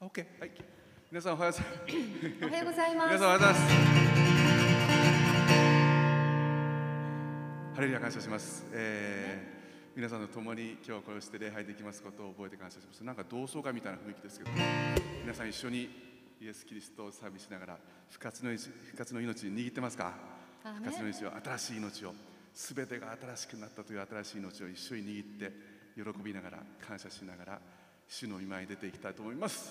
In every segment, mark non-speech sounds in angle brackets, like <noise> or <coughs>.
OK はい。皆さんおはようおはようございます。皆さんおはようございます。ハレルヤ感謝します、えー、ね皆さんと共に今日はこうして礼拝できますことを覚えて感謝します。なんか同窓会みたいな雰囲気ですけど皆さん一緒にイエス・キリストをサービスしながら復活の復活の命握ってますか？復活の命を新しい命をすべてが新しくなったという新しい命を一緒に握って喜びながら感謝しながら主の見に出ていきたいと思います。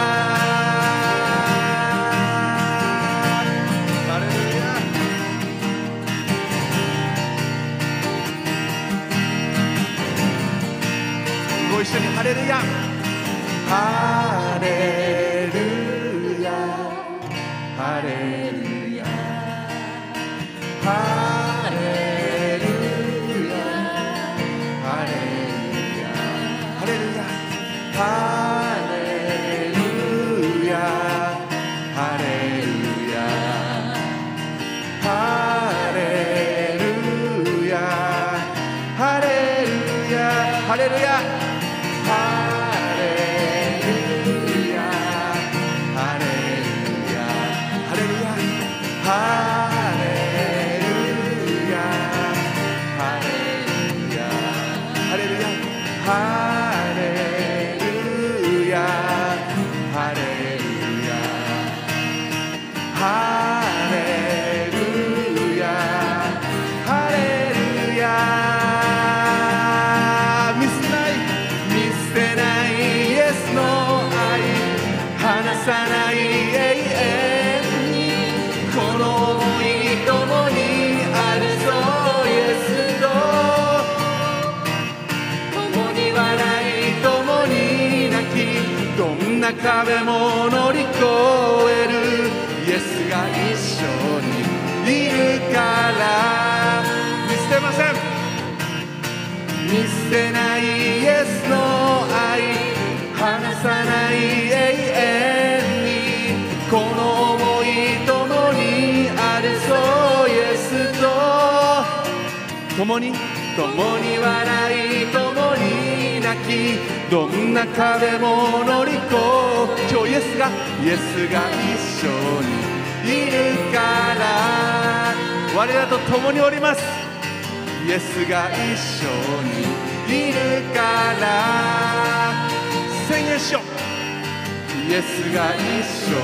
は一緒にハレルヤ。ハレルヤ。ハレルヤ。共に共に笑い共に泣きどんな壁も乗り越え今日イエスがイエスが一緒にいるから。我らと共におります。イエスが一緒にいるから。宣言しよう。イエスが一緒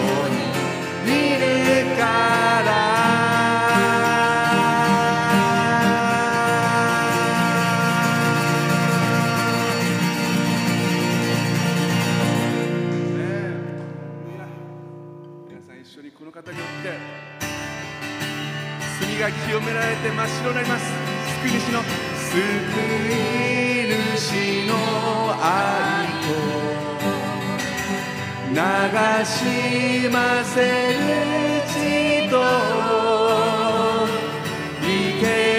にいるから。が清められて真っ白になります。救い主の救い主の愛と流しませる血と生け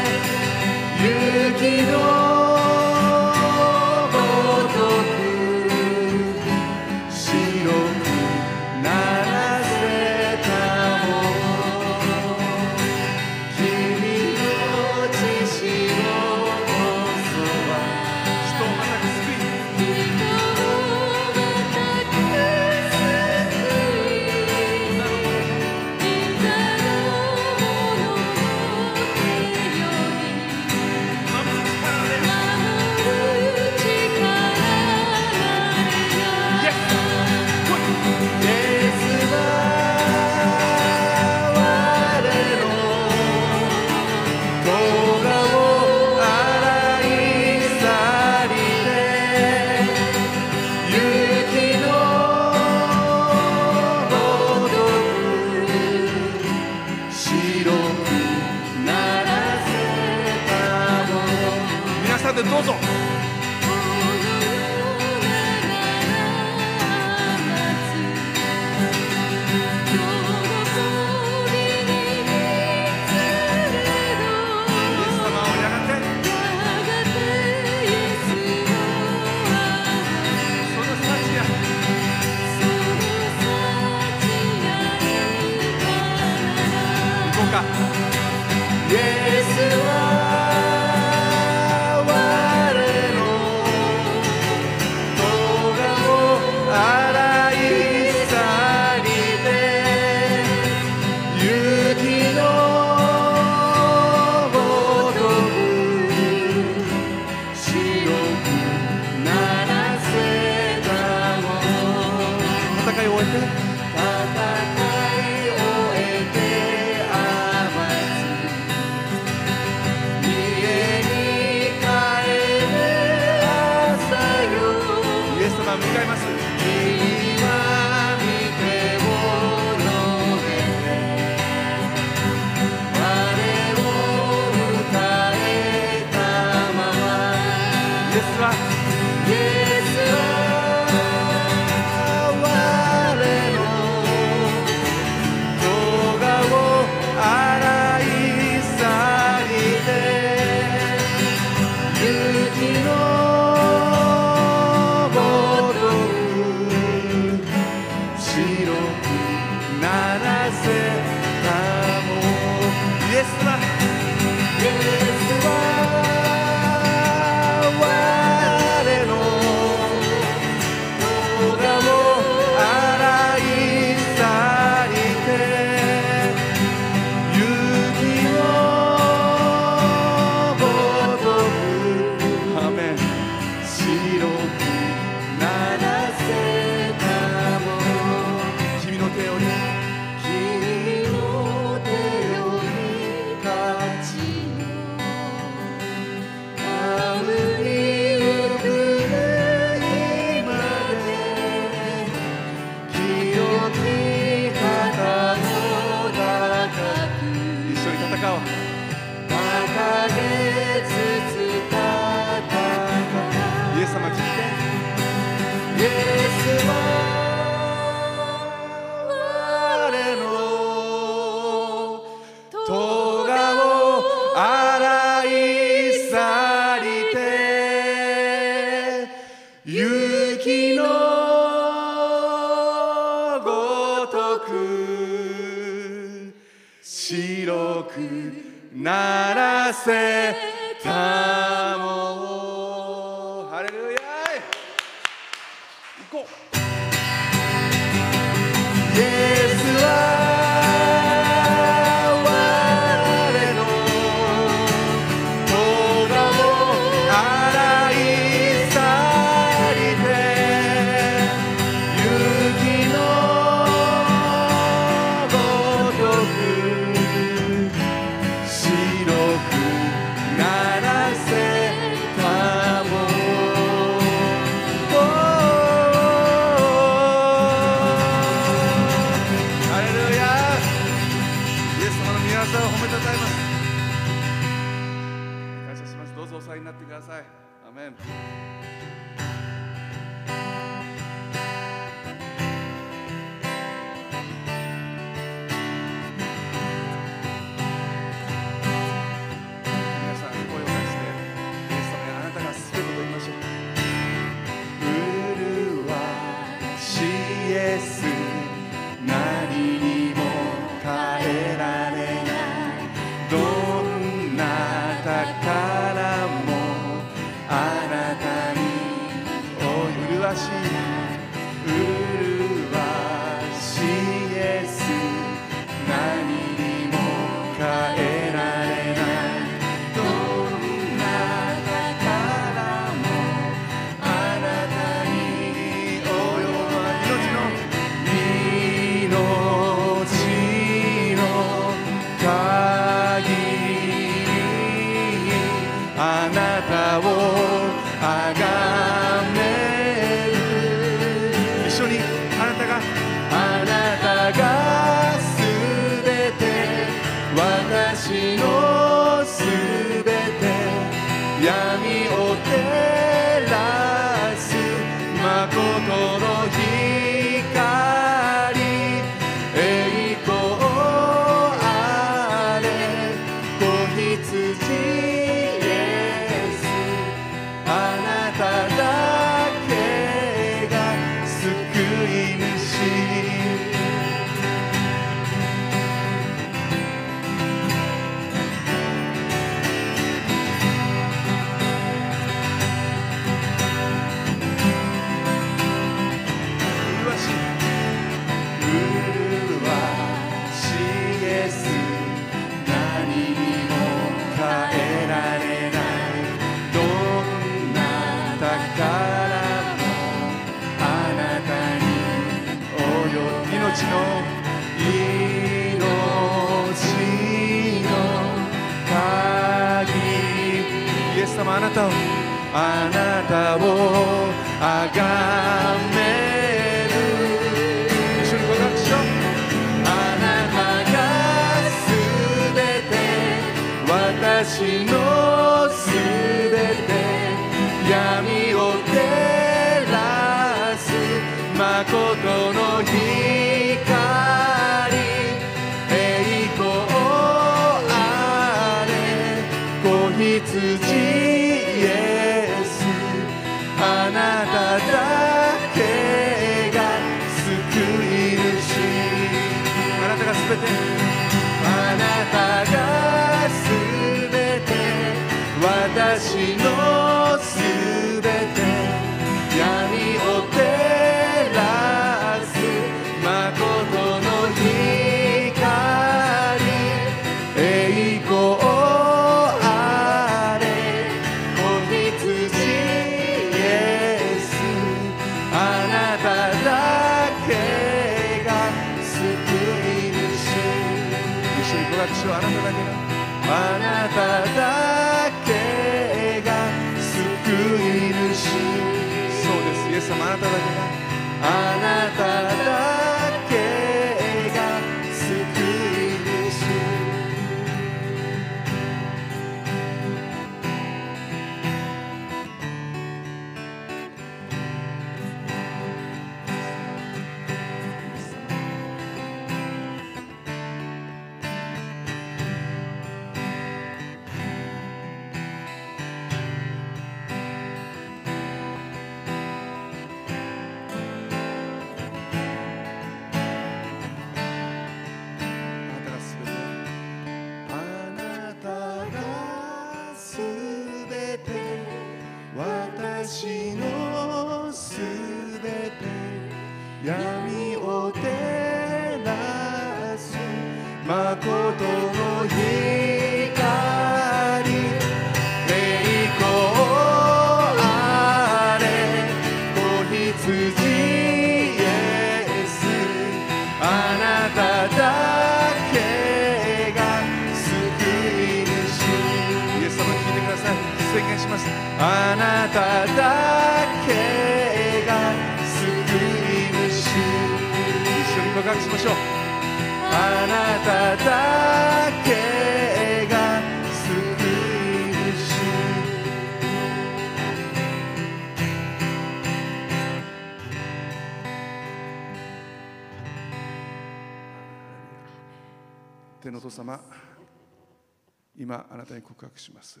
なたに告白します。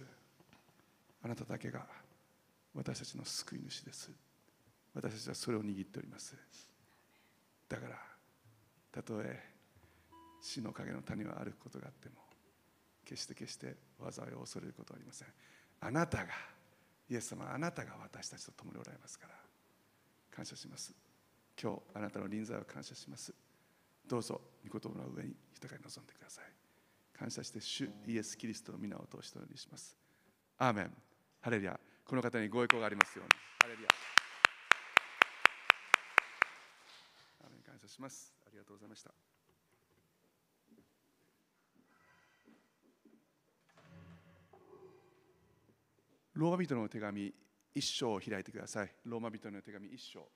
あなただけが私たちの救い主です。私たちはそれを握っております。だからたとえ死の影の谷はあることがあっても決して決して災いを恐れることはありません。あなたがイエス様あなたが私たちと共におられますから感謝します。今日あなたの臨在を感謝します。どうぞ御言葉の上に豊かに臨んでください。感謝して主イエス・キリストの皆を通してお祈りします。アーメン。ハレルヤ。この方にご栄光がありますように。ハレルヤ。アーメン。感謝します。ありがとうございました。ローマ人の手紙一章を開いてください。ローマ人の手紙一章。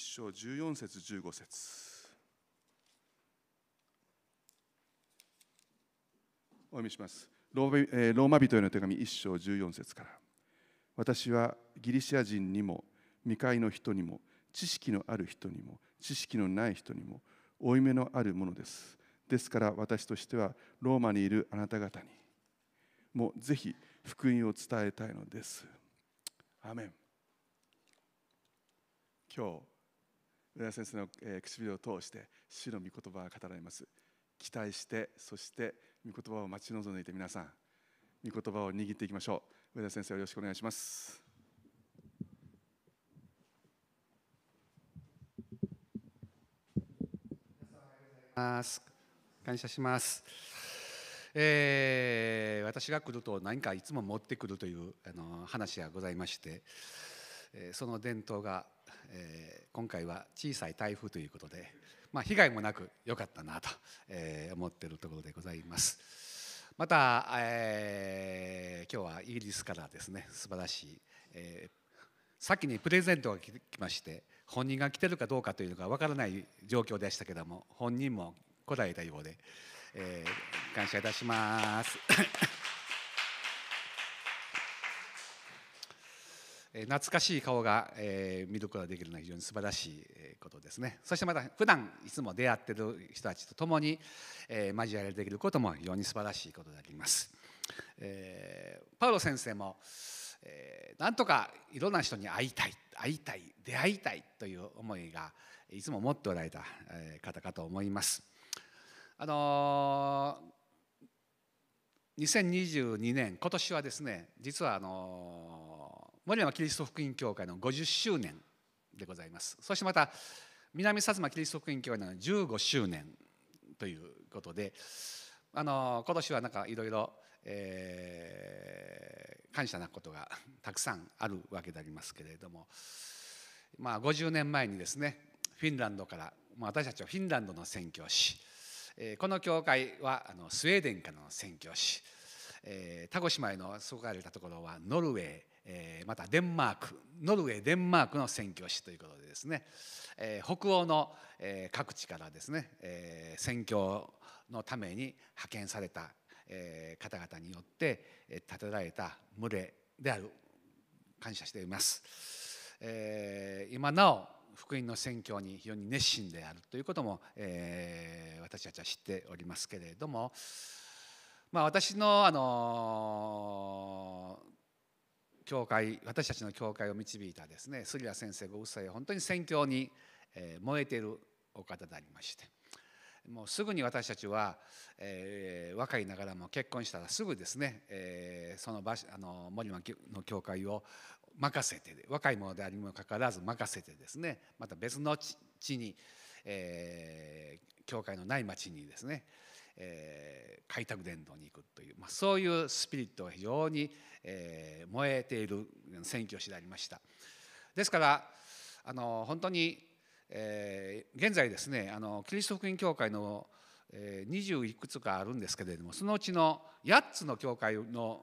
章14節15節。お読みします。ローマ,、人への手紙一章14節から。私はギリシア人にも未開の人にも知識のある人にも知識のない人にも負い目のあるものです。ですから私としてはローマにいるあなた方にもうぜひ福音を伝えたいのです。アメン。今日上田先生の、えー唇を通して主の御言葉が語られます。期待してそして御言葉を待ち望んでいて皆さん御言葉を握っていきましょう。上田先生よろしくお願いします。ます。感謝します、えー私が来ると何かいつも持ってくるというあの話がございまして、えーその伝統が、えー今回は小さい台風ということで、まあ、被害もなく良かったなと、えー思っているところでございますまた、えー今日はイギリスからですね素晴らしい、えー先にプレゼントが来まして本人が来てるかどうかというのがわからない状況でしたけども本人も来られたようで、えー感謝いたします。えー懐かしい顔が、えー見ることができるのは非常に素晴らしいことですね。そしてまた普段いつも出会っている人たちと共に、えー交わりできることも非常に素晴らしいことであります、えーパウロ先生も、えーなんとかいろんな人に会いたい会いたい出会いたいという思いがいつも持っておられた方かと思います。あのー2022年今年はですね実はあのー森山キリスト福音教会の50周年でございます。そしてまた南薩摩キリスト福音教会の15周年ということであの今年はなんかいろいろ感謝なことがたくさんあるわけでありますけれどもまあ50年前にですねフィンランドからまあ私たちはフィンランドの宣教師。えーこの教会はあのスウェーデンからの宣教師、えー、田越島へのそこられたところはノルウェー、えーまたデンマークノルウェーデンマークの宣教師ということでですね、えー北欧の、えー各地からですね、えー宣教のために派遣された、えー方々によって建てられた群れである感謝しています。えー今なお福音の宣教に非常に熱心であるということも、えー私たちは知っておりますけれども、まあ、私の、あの教会私たちの教会を導いたですね杉谷先生ご夫妻は本当に宣教に、燃えているお方でありましてもうすぐに私たちは、えー若いながらも結婚したらすぐですね、えーその場所あの森山の教会を任せて若い者でありにもかかわらず任せてですねまた別の地地に、えー教会のない町にですね、えー開拓伝道に行くという、まあ、そういうスピリットが非常に、えー燃えている宣教師でありました。ですからあの本当に、えー現在ですねあのキリスト福音教会の、えー、20いくつかあるんですけれどもそのうちの8つの教会の、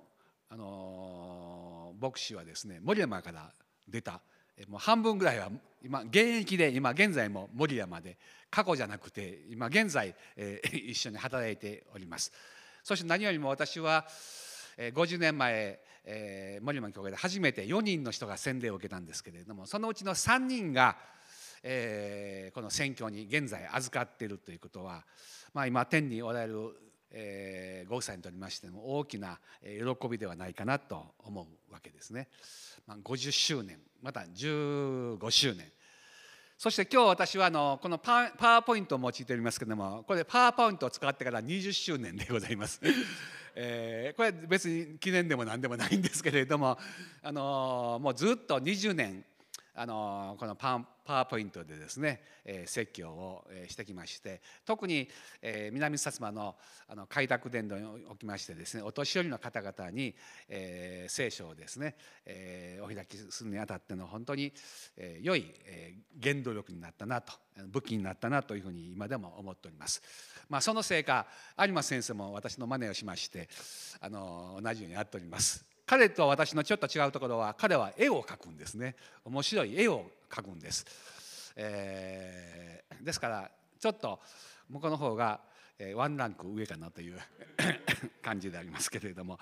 あの牧師はですね森山から出たえもう半分ぐらいは今現役で今現在も森山で過去じゃなくて今現在、えー <laughs> 一緒に働いております。そして何よりも私はえー50年前、えー森山教会で初めて4人の人が洗礼を受けたんですけれどもそのうちの3人が、えーこの選挙に現在預かっているということは、まあ、今天におられる、えーご夫妻にとりましても大きな喜びではないかなと思うわけですね。まあ、50周年また15周年そして今日私はあのこのパパワーポイントを用いておりますけれどもこれパワーポイントを使ってから20周年でございます。<laughs> えーこれ別に記念でも何でもないんですけれども、あのもうずっと20年、あのこのパワーポイントでですね、えー説教をしてきまして特に、えー南薩摩のあの開拓伝道におきましてですねお年寄りの方々に、えー聖書をですね、えーお開きするにあたっての本当に、えー良い、えー原動力になったなと武器になったなというふうに今でも思っております。まあ、そのせいか有馬先生も私の真似をしましてあの同じようにやっております。彼と私のちょっと違うところは彼は絵を描くんですね。面白い絵を描くんです、えーですからちょっと向こうの方が、ワンランク上かなという <coughs> 感じでありますけれども。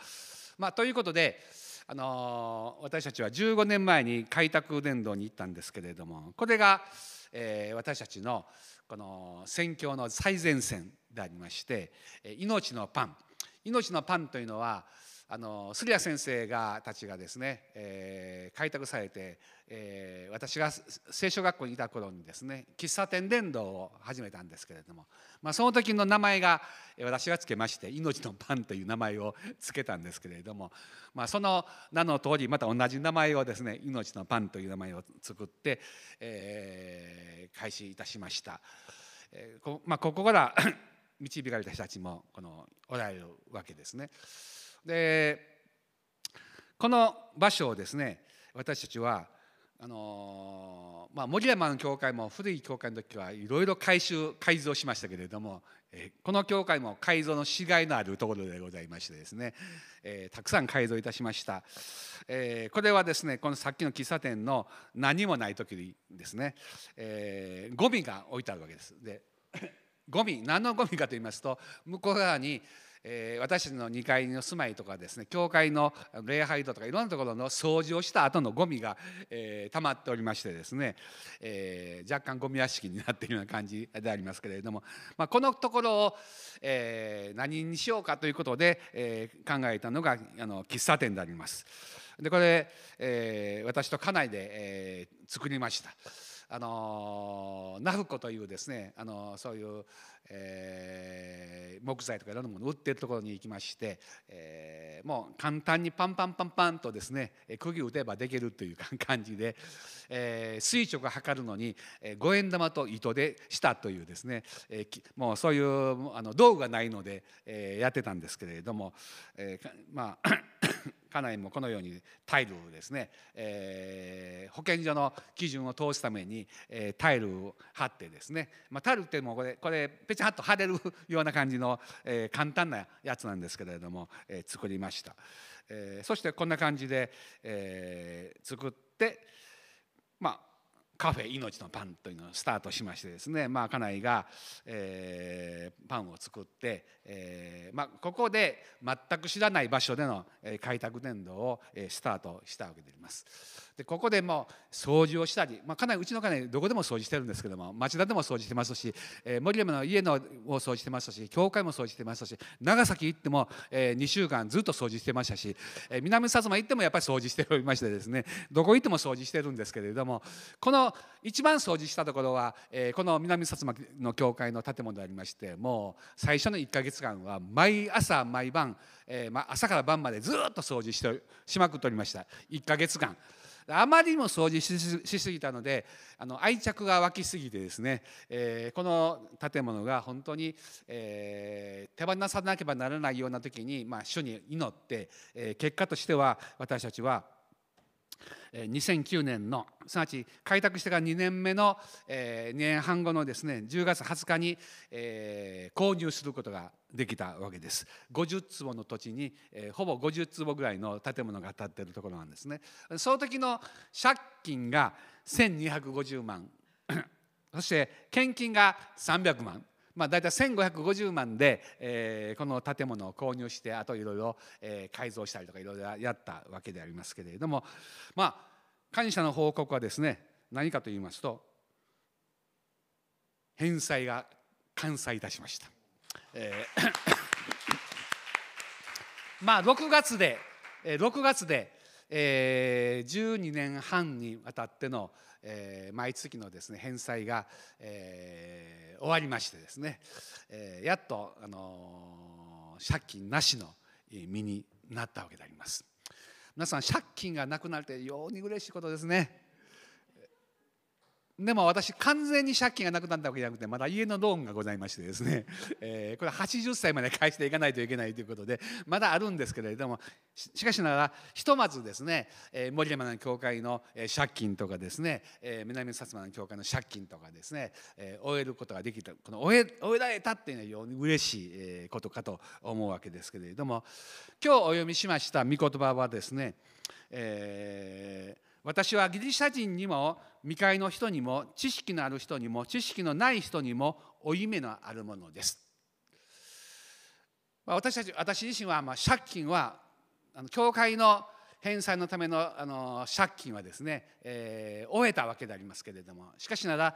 まあということであのー私たちは15年前に開拓伝道に行ったんですけれどもこれが、えー私たちのこの宣教の最前線でありまして命のパン。命のパンというのはあのスリア先生がたちがですね、えー開拓されて、えー私が聖書学校にいた頃にですね喫茶店伝道を始めたんですけれども、まあ、その時の名前が私がつけまして「命のパン」という名前をつけたんですけれども、まあ、その名の通りまた同じ名前をですね「命のパン」という名前を作って、えー開始いたしました。えーこまあ、ここから導かれた人たちもこのおられるわけですね。でこの場所をですね私たちはあのまあ、森山の教会も古い教会の時はいろいろ改修改造しましたけれども、えこの教会も改造のしがいのあるところでございましてですね、えーたくさん改造いたしました、えーこれはですねこのさっきの喫茶店の何もない時にですね、えーゴミが置いてあるわけです。でゴミ何のゴミかと言いますと向こう側に、え私たちの2階の住まいとかですね教会の礼拝堂とかいろんなところの掃除をした後のゴミが、えー溜まっておりましてですね、えー若干ゴミ屋敷になっているような感じでありますけれども、まあ、このところを、えー何にしようかということで、えー考えたのがあの喫茶店であります。でこれ、えー私と家内で、えー作りました。あのナフコというですね、あのそういう、えー木材とかいろんなものを売ってるところに行きまして、えーもう簡単にパンパンパンパンとですねえー釘打てばできるという感じで、えー垂直測るのに五円玉と糸でしたというですね、えーもうそういうあの道具がないので、えーやってたんですけれども、えーまあ家内もこのようにタイルをですね、えー保健所の基準を通すために、えータイルを貼ってですね、まあ、タイルってもうこれこれペチャッと貼れるような感じの、えー簡単なやつなんですけれども、えー作りました、えーそしてこんな感じで、えー作ってまあカフェ命のパンというのをスタートしましてですね、まあ、家内が、えーパンを作って、えーまあ、ここで全く知らない場所での、開拓伝道を、スタートしたわけであります。でここでも掃除をしたり、まあ、家内うちの家内どこでも掃除してるんですけども町田でも掃除してますし、えー森山の家のを掃除してますし教会も掃除してますし長崎行っても、え2週間ずっと掃除してましたし、えー南薩摩行ってもやっぱり掃除しておりましてですねどこ行っても掃除してるんですけれどもこの一番掃除したところは、えーこの南薩摩の教会の建物でありましてもう最初の1か月間は毎朝毎晩、えーまあ、朝から晩までずっと掃除してしまくっておりました1か月間。あまりにも掃除しすしすぎたのであの愛着が湧きすぎてですね、えーこの建物が本当に、えー手放さなければならないような時に、まあ、主に祈って、えー結果としては私たちは2009年のすなわち開拓してから2年目の、え2年半後のですね10月20日に、えー購入することができたわけです。50坪の土地に、えーほぼ50坪ぐらいの建物が建っているところなんですね。その時の借金が1250万 <coughs> そして献金が300万まあ、大体1550万で、えーこの建物を購入してあといろいろ、改造したりとかいろいろやったわけでありますけれどもまあ感謝の報告はですね何かと言いますと返済が完済いたしました。えー <coughs> まあ6月で6月で、えー12年半にわたっての、えー毎月のですね返済が、えー終わりましてですね、えーやっと、あのー借金なしの身になったわけであります。皆さん借金がなくなるってように嬉しいことですね。でも私完全に借金がなくなったわけじゃなくてまだ家のローンがございましてですね、<laughs> えーこれ80歳まで返していかないといけないということでまだあるんですけれどもししかしながらひとまずですね、えー森山の教会のえー借金とかですね、えー南薩摩の教会の借金とかですね、えー終えることができた。この終え終えられたっていうのは非常に嬉しいえーことかと思うわけですけれども今日お読みしました御言葉はですね、えー私はギリシャ人にも未開の人にも知識のある人にも知識のない人にも負い目のあるものです。ま私たち私自身はまあ借金はあの教会の返済のためのあの借金はですね、えー終えたわけでありますけれどもしかしなら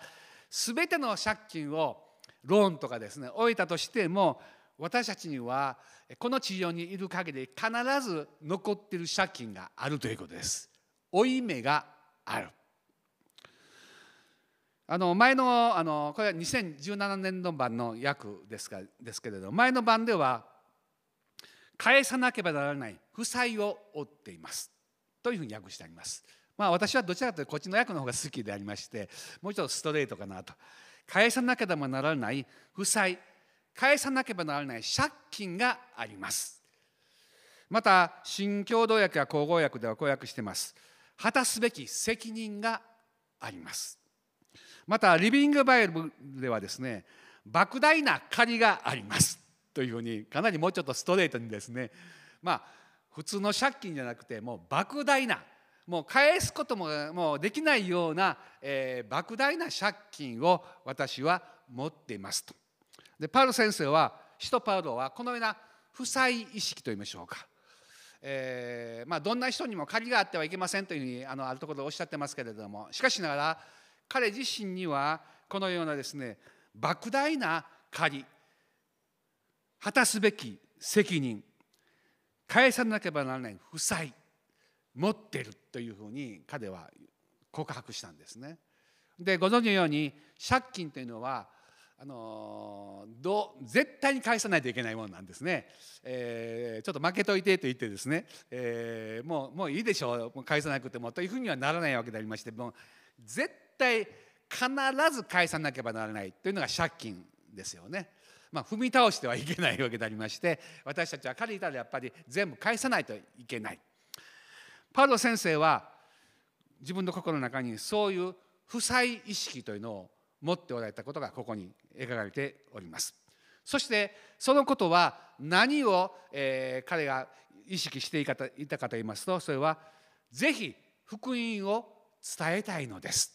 全ての借金をローンとかですね終えたとしても私たちにはこの地上にいる限り必ず残っている借金があるということです。負い目がある。あの前のあのこれは2017年度版の訳ですかですけれど前の版では返さなければならない負債を負っていますというふうに訳してあります。まあ私はどちらかというとこっちの訳の方が好きでありましてもうちょっとストレートかなと返さなければならない負債返さなければならない借金があります。また新共同訳や口語訳ではこう訳してます。果たすべき責任があります。またリビングバイブルではですね莫大な借りがありますというふうにかなりもうちょっとストレートにですねまあ普通の借金じゃなくてもう莫大なもう返すことももうできないような、えー莫大な借金を私は持っていますと。でパウロ先生は使徒パウロはこのような負債意識といいましょうかえーまあ、どんな人にも借りがあってはいけませんというふうにあのあるところでおっしゃってますけれどもしかしながら彼自身にはこのようなですね莫大な借り果たすべき責任返さなければならない負債持ってるというふうに彼は告白したんですね。でご存知のように借金というのはあのど絶対に返さないといけないものなんですね、えーちょっと負けといてと言ってですね、えーもうもういいでしょうもう返さなくてもというふうにはならないわけでありましてもう絶対必ず返さなければならないというのが借金ですよね。まあ、踏み倒してはいけないわけでありまして私たちは借りたらやっぱり全部返さないといけない。パウロ先生は自分の心の中にそういう負債意識というのを持っておられたことがここに描かれております。そしてそのことは何を、え彼が意識していたかいたかと言いますとそれはぜひ福音を伝えたいのです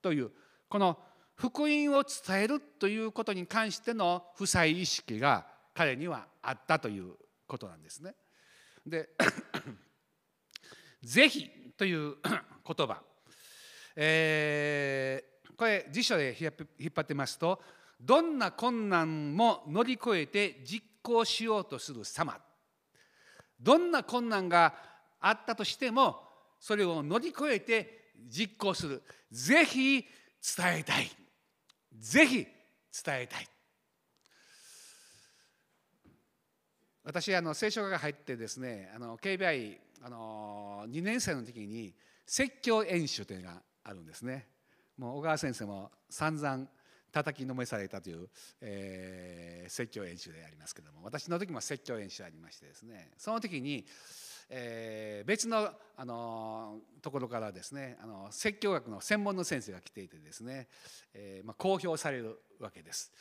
というこの福音を伝えるということに関しての負債意識が彼にはあったということなんですね。でぜひという <coughs> 言葉、えこれ辞書で引っ張ってますとどんな困難も乗り越えて実行しようとする様。どんな困難があったとしてもそれを乗り越えて実行する。ぜひ伝えたい。ぜひ伝えたい。私あの聖書科が入ってですねあの KBI あの2年生の時に説教演習というのがあるんですね。もう小川先生も散々叩きのめされたという、えー、説教演習でありますけども私の時も説教演習ありましてですねその時に、えー、別の、あのところからですねあの説教学の専門の先生が来ていてですね、えーまあ、公表されるわけです。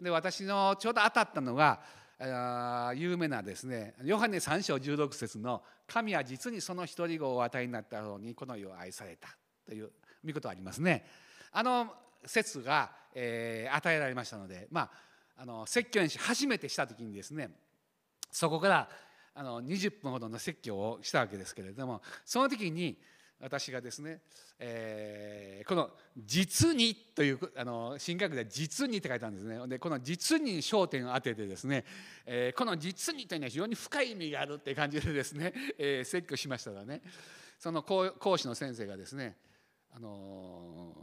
で私のちょうど当たったのが有名なですねヨハネ3章16節の「神は実にその一人子をお与えになったようにこの世を愛された」という見事ありますね。あの説が、えー、与えられましたので、まあ、あの説教演習初めてした時にですねそこからあの20分ほどの説教をしたわけですけれどもその時に私がですね、えー、この「実に」というあの新学では「実に」って書いてあるんですねでこの「実に」に焦点を当ててですね、えー、この「実に」というのは非常に深い意味があるって感じでですね、えー、説教しましたらねその講師の先生がですね、あの、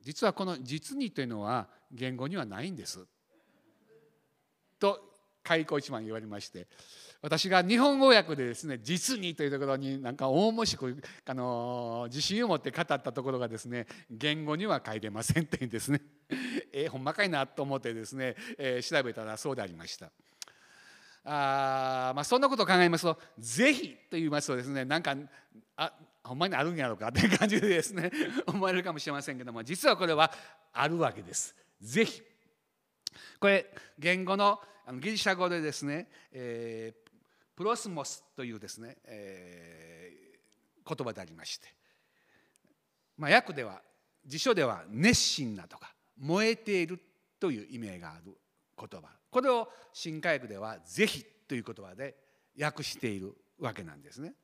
実はこの「実に」というのは言語にはないんですと開口一番言われまして私が日本語訳でですね実にというところになんか大もしくあの自信を持って語ったところがですね言語には書いてませんってんですね <laughs> えー、ほんまかいなと思ってですね、えー、調べたらそうでありました。あまあ、そんなことを考えますと「ぜひ」と言いますとですねなんかあほんまにあるんやろうかって感じでですね <laughs> 思われるかもしれませんけども実はこれはあるわけです。ぜひこれ言語のギリシャ語でですね、えー、プロスモスというですね、えー、言葉でありまして、まあ、訳では辞書では熱心なとか燃えているという意味がある言葉これを新科学では「是非」という言葉で訳しているわけなんですね。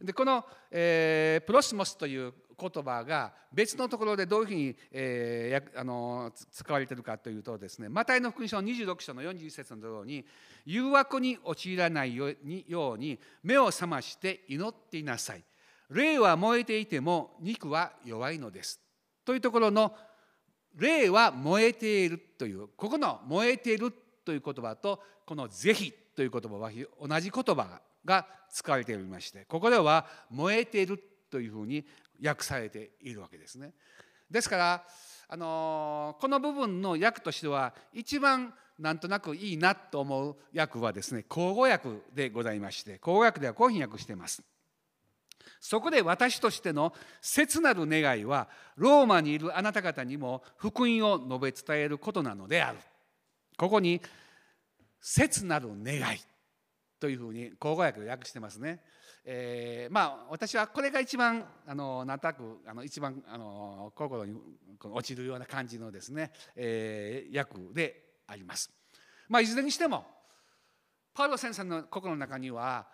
でこの、えー、プロスモスという言葉が別のところでどういうふうに、えー、あの使われているかというとですねマタイの福音書の26章の41節のところに誘惑に陥らないように目を覚まして祈っていなさい。霊は燃えていても肉は弱いのです。というところの霊は燃えているというここの燃えているという言葉とこの是非という言葉は同じ言葉が使われておりましてここでは燃えているというふうに訳されているわけですね。ですからあのこの部分の訳としては一番なんとなくいいなと思う訳はですね口語訳でございまして口語訳ではこういうふうに訳しています。そこで私としての切なる願いはローマにいるあなた方にも福音を述べ伝えることなのである。ここに切なる願いというふうに口語訳訳してますね。えー、まあ私はこれが一番あのなんとなくあの一番あの心に落ちるような感じのですね、えー、訳であります。まあいずれにしてもパウロ先生の心の中には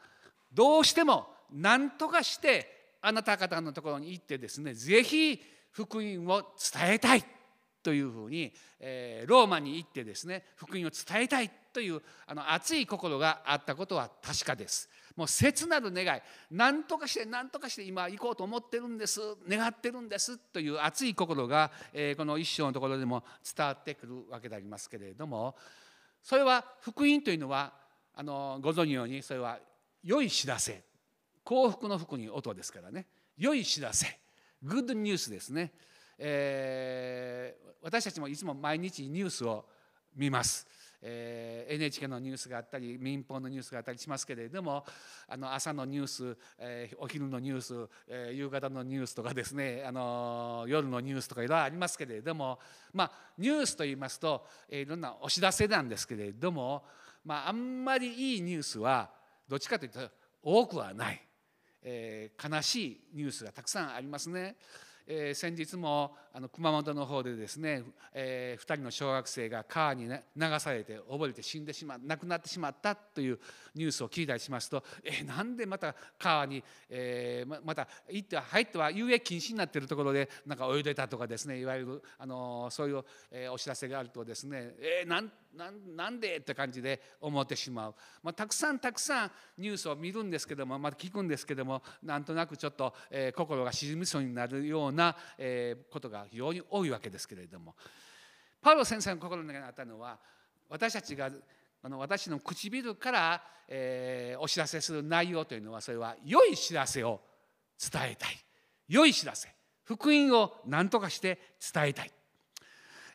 どうしても何とかしてあなた方のところに行ってですね是非福音を伝えたいというふうに、えー、ローマに行ってですね福音を伝えたいというあの熱い心があったことは確かです。もう切なる願い何とかして何とかして今行こうと思ってるんです願ってるんですという熱い心が、え、この一章のところでも伝わってくるわけでありますけれどもそれは福音というのはあのご存じのようにそれは良い知らせ幸福の福に音ですからね良い知らせグッドニュースですね、えー、私たちもいつも毎日ニュースを見ます。えー、NHK のニュースがあったり民放のニュースがあったりしますけれどもあの朝のニュース、えー、お昼のニュース、えー、夕方のニュースとかですね、あの夜のニュースとかいろいろありますけれども、まあ、ニュースといいますと、えー、いろんなお知らせなんですけれども、まあ、あんまりいいニュースはどっちかというと多くはない、えー、悲しいニュースがたくさんありますね。えー、先日もあの熊本の方でですね、えー、2人の小学生が川に、ね、流されて溺れて死んでしま亡くなってしまったというニュースを聞いたりしますと、えー、なんでまた川に、えー、また行っては入っては遊泳禁止になっているところでなんか泳いでたとかですねいわゆるあのそういう、えー、お知らせがあるとですね、えー、なんなんなんでって感じで思ってしまう、まあ、たくさんたくさんニュースを見るんですけどもまた聞くんですけどもなんとなくちょっと、えー、心が沈みそうになるような、えー、ことが非常に多いわけですけれどもパウロ先生の心の中にあったのは私たちがあの私の唇から、えー、お知らせする内容というのはそれは良い知らせを伝えたい。良い知らせ。福音を何とかして伝えたい、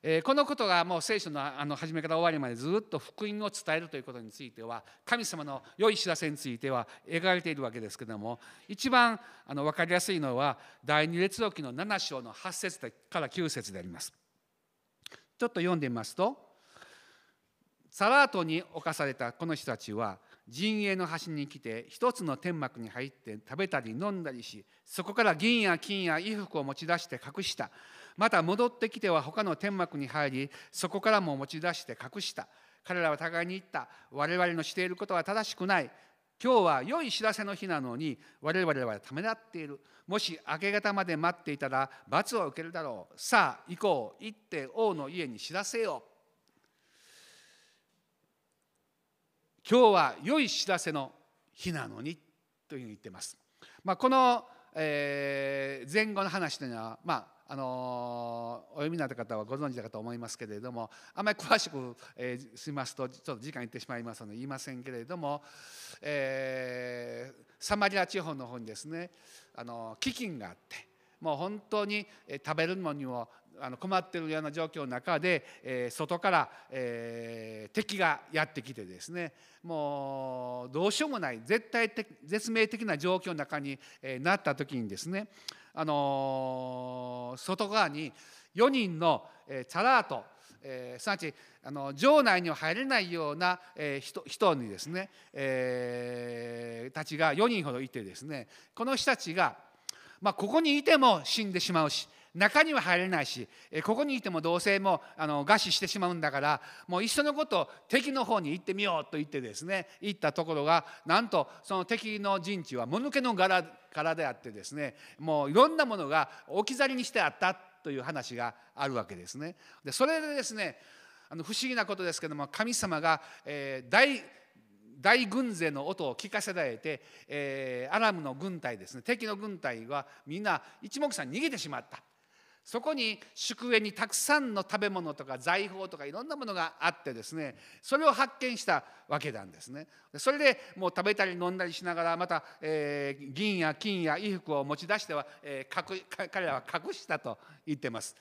え、このことがもう聖書のあの始めから終わりまでずっと福音を伝えるということについては神様の良い知らせについては描かれているわけですけども一番あの分かりやすいのは第二列王記の7章の8節から9節であります。ちょっと読んでみますとサラートに侵されたこの人たちは陣営の端に来て一つの天幕に入って食べたり飲んだりしそこから銀や金や衣服を持ち出して隠したまた戻ってきては他の天幕に入りそこからも持ち出して隠した。彼らは互いに言った。我々のしていることは正しくない。今日は良い知らせの日なのに我々はためらっている。もし明け方まで待っていたら罰を受けるだろう。さあ行こう。行って王の家に知らせよう。今日は良い知らせの日なのにというふうに言ってます。まあ、この、えー、前後の話というのは、まああの、お読みになった方はご存知だかと思いますけれどもあまり詳しく、えー、しますとちょっと時間いってしまいますので言いませんけれども、えー、サマリア地方の方にですね、あの飢饉があってもう本当に食べるのにもあの困ってるような状況の中で、えー、外から、えー、敵がやってきてですね。もうどうしようもない絶対的絶命的な状況の中に、えー、なった時にですね、あの外側に4人の、えー、チャラートえー、すなわちあの城内には入れないような、えー、人人にですね、えー、たちが4人ほどいてですねこの人たちが、まあ、ここにいても死んでしまうし中には入れないしここにいてもどうせもあの餓死してしまうんだからもういっそのこと敵の方に行ってみようと言ってですね行ったところがなんとその敵の陣地はもぬけの柄柄であってですねもういろんなものが置き去りにしてあったという話があるわけですね。でそれでですねあの不思議なことですけども神様が、えー、大大軍勢の音を聞かせられて、えー、アラムの軍隊ですね敵の軍隊はみんな一目散に逃げてしまったそこに宿営にたくさんの食べ物とか財宝とかいろんなものがあってですねそれを発見したわけなんですね。それでもう食べたり飲んだりしながらまた、えー、銀や金や衣服を持ち出しては、えー、彼らは隠したと言ってます。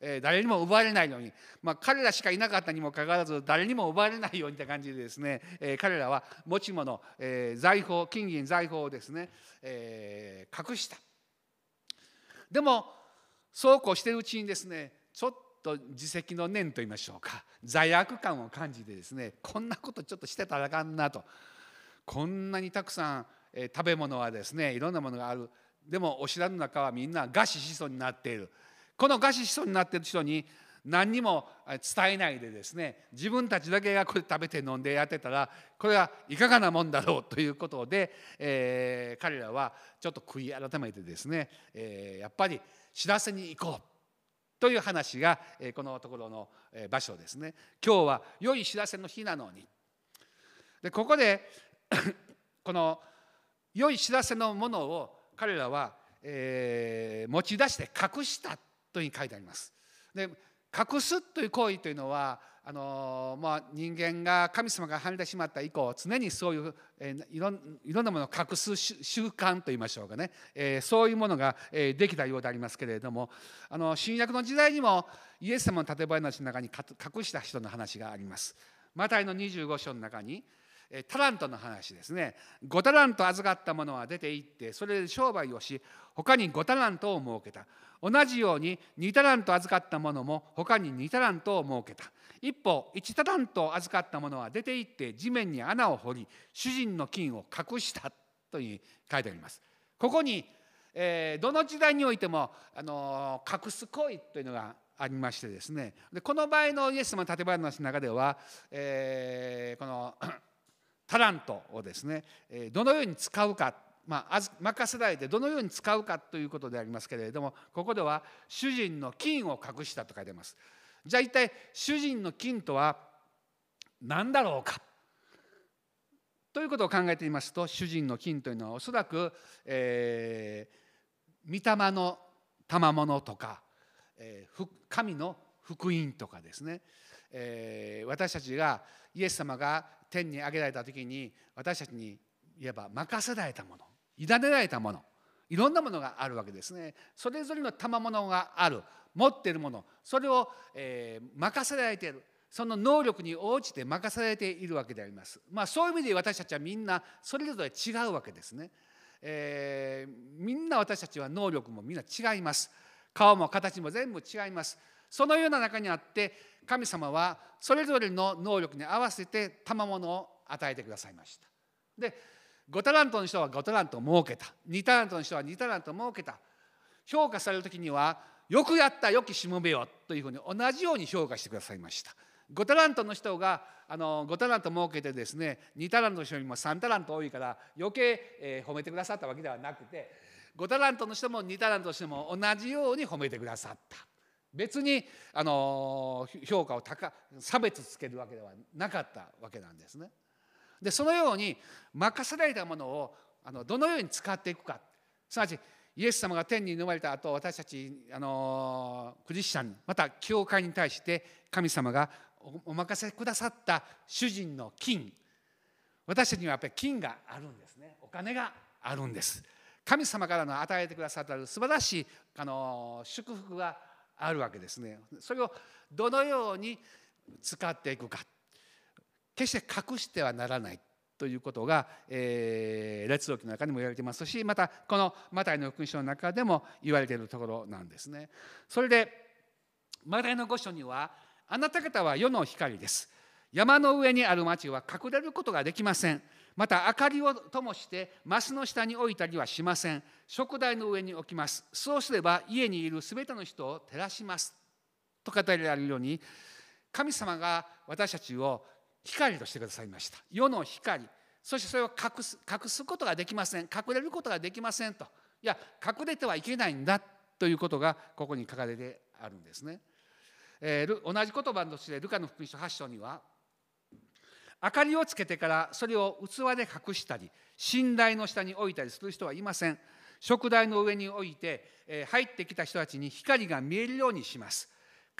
えー、誰にも奪われないように、まあ、彼らしかいなかったにもかかわらず誰にも奪われないようにって感じでですね、えー、彼らは持ち物、えー、財宝金銀財宝をですね、えー、隠した。でもそうこうしてるうちにですねちょっと自責の念と言いましょうか。罪悪感を感じてですねこんなことちょっとしてたらあかんなと。こんなにたくさん、えー、食べ物はですねいろんなものがある。でもお城の中はみんな餓死しそうになっている。この餓死しそうになっている人に何にも伝えないでですね自分たちだけがこれ食べて飲んでやってたらこれはいかがなもんだろうということで、えー、彼らはちょっと悔い改めてですね、えー、やっぱり知らせに行こう。という話がこのところの場所ですね。今日は良い知らせの日なのに。でここで <coughs> この良い知らせのものを彼らは、えー、持ち出して隠したというふうに書いてあります。で隠すという行為というのはあのまあ、人間が神様が離れてしまった以降常にそういう、いろんなものを隠す習慣といいましょうかね、え、そういうものが、できたようでありますけれどもあの新約の時代にもイエス様の例え話の中に隠した人の話があります。マタイの25章の中にタラントの話ですね。5タラント預かった者は出て行ってそれで商売をし他に5タラントを設けた。同じように2タラント預かった者も他に2タラントを設けた。一方1タラント預かった者は出て行って地面に穴を掘り主人の金を隠したという書いてあります。ここに、えー、どの時代においても、あのー、隠す行為というのがありましてですね。でこの場合のイエス様の建話の中では、えー、このタラントをですねどのように使うかまあ、任せられてどのように使うかということでありますけれどもここでは主人の金を隠したと書いてます。じゃあ一体主人の金とは何だろうか？ということを考えてみますと主人の金というのはおそらく、えー、御霊の賜物とか、えー、神の福音とかですね、えー、私たちがイエス様が天に上げられた時に私たちに言えば任せられたもの委ねられたものいろんなものがあるわけですねそれぞれの賜物がある持っているものそれを、えー、任せられているその能力に応じて任されているわけであります。まあ、そういう意味で私たちはみんなそれぞれ違うわけですね。えー、みんな私たちは能力もみんな違います。顔も形も全部違います。そのような中にあって神様はそれぞれの能力に合わせて賜物を与えてくださいました。で5タラントの人は5タラントを設けた2タラントの人は2タラントを設けた評価される時にはよくやったよきしもべよというふうに同じように評価してくださいました。5タラントの人があの5タラント設けてですね2タラントの人よりも3タラント多いから余計、えー、褒めてくださったわけではなくて5タラントの人も2タラントの人も同じように褒めてくださった別にあの評価を高差別つけるわけではなかったわけなんですね。でそのように任せられたものをあのどのように使っていくか。すなわちイエス様が天に生まれた後私たちあのクリスチャンまた教会に対して神様がお任せくださった主人の金。私たちにはやっぱり金があるんですね。お金があるんです。神様からの与えてくださった素晴らしいあの祝福があるわけですねそれをどのように使っていくか決して隠してはならないということが、えー、列王記の中にも言われてますしまたこのマタイの福音書の中でも言われているところなんですね。それでマタイの御書にはあなた方は世の光です。山の上にある町は隠れることができません。また明かりを灯してマスの下に置いたりはしません。食台の上に置きます。そうすれば家にいるすべての人を照らします。と語りられるように神様が私たちを光としてくださいました。世の光。そしてそれを隠す隠すことができません。隠れることができませんと。いや隠れてはいけないんだということがここに書かれてあるんですね。えー、同じ言葉としてルカの福音書8章には明かりをつけてからそれを器で隠したり寝台の下に置いたりする人はいません。食台の上に置いて、えー、入ってきた人たちに光が見えるようにします。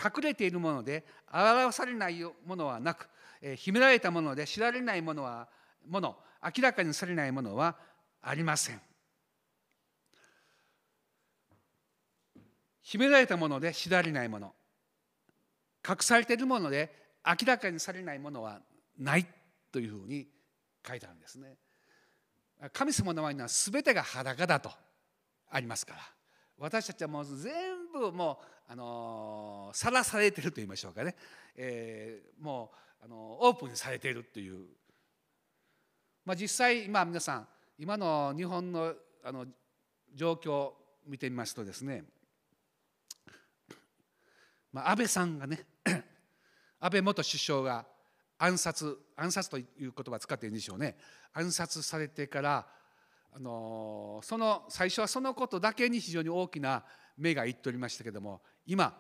隠れているもので表されないものはなく、えー、秘められたもので知られないものはもの明らかにされないものはありません。秘められたもので知られないもの。隠されているもので明らかにされないものはないというふうに書いてあるんですね。神様の前には全てが裸だとありますから。私たちはもう全部もうあのさらされてると言いましょうかね、えー、もうあのオープンにされているという、まあ、実際今皆さん今の日本のあの状況を見てみますとですね。まあ、安倍さんがね安倍元首相が暗殺暗殺という言葉を使っているんでしょうね暗殺されてからあのその最初はそのことだけに非常に大きな目がいっておりましたけども今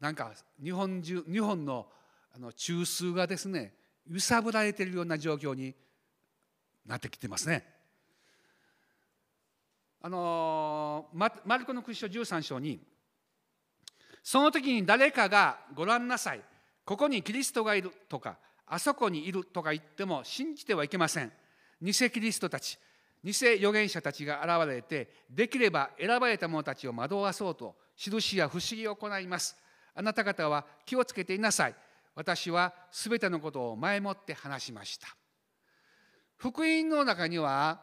なんか日本中日本のあの中枢がですね揺さぶられているような状況になってきてますね。あのマルコのクリスチ13章にその時に誰かがご覧なさいここにキリストがいるとかあそこにいるとか言っても信じてはいけません。偽キリストたち偽預言者たちが現れてできれば選ばれた者たちを惑わそうと印や不思議を行います。あなた方は気をつけていなさい。私はすべてのことを前もって話しました。福音の中には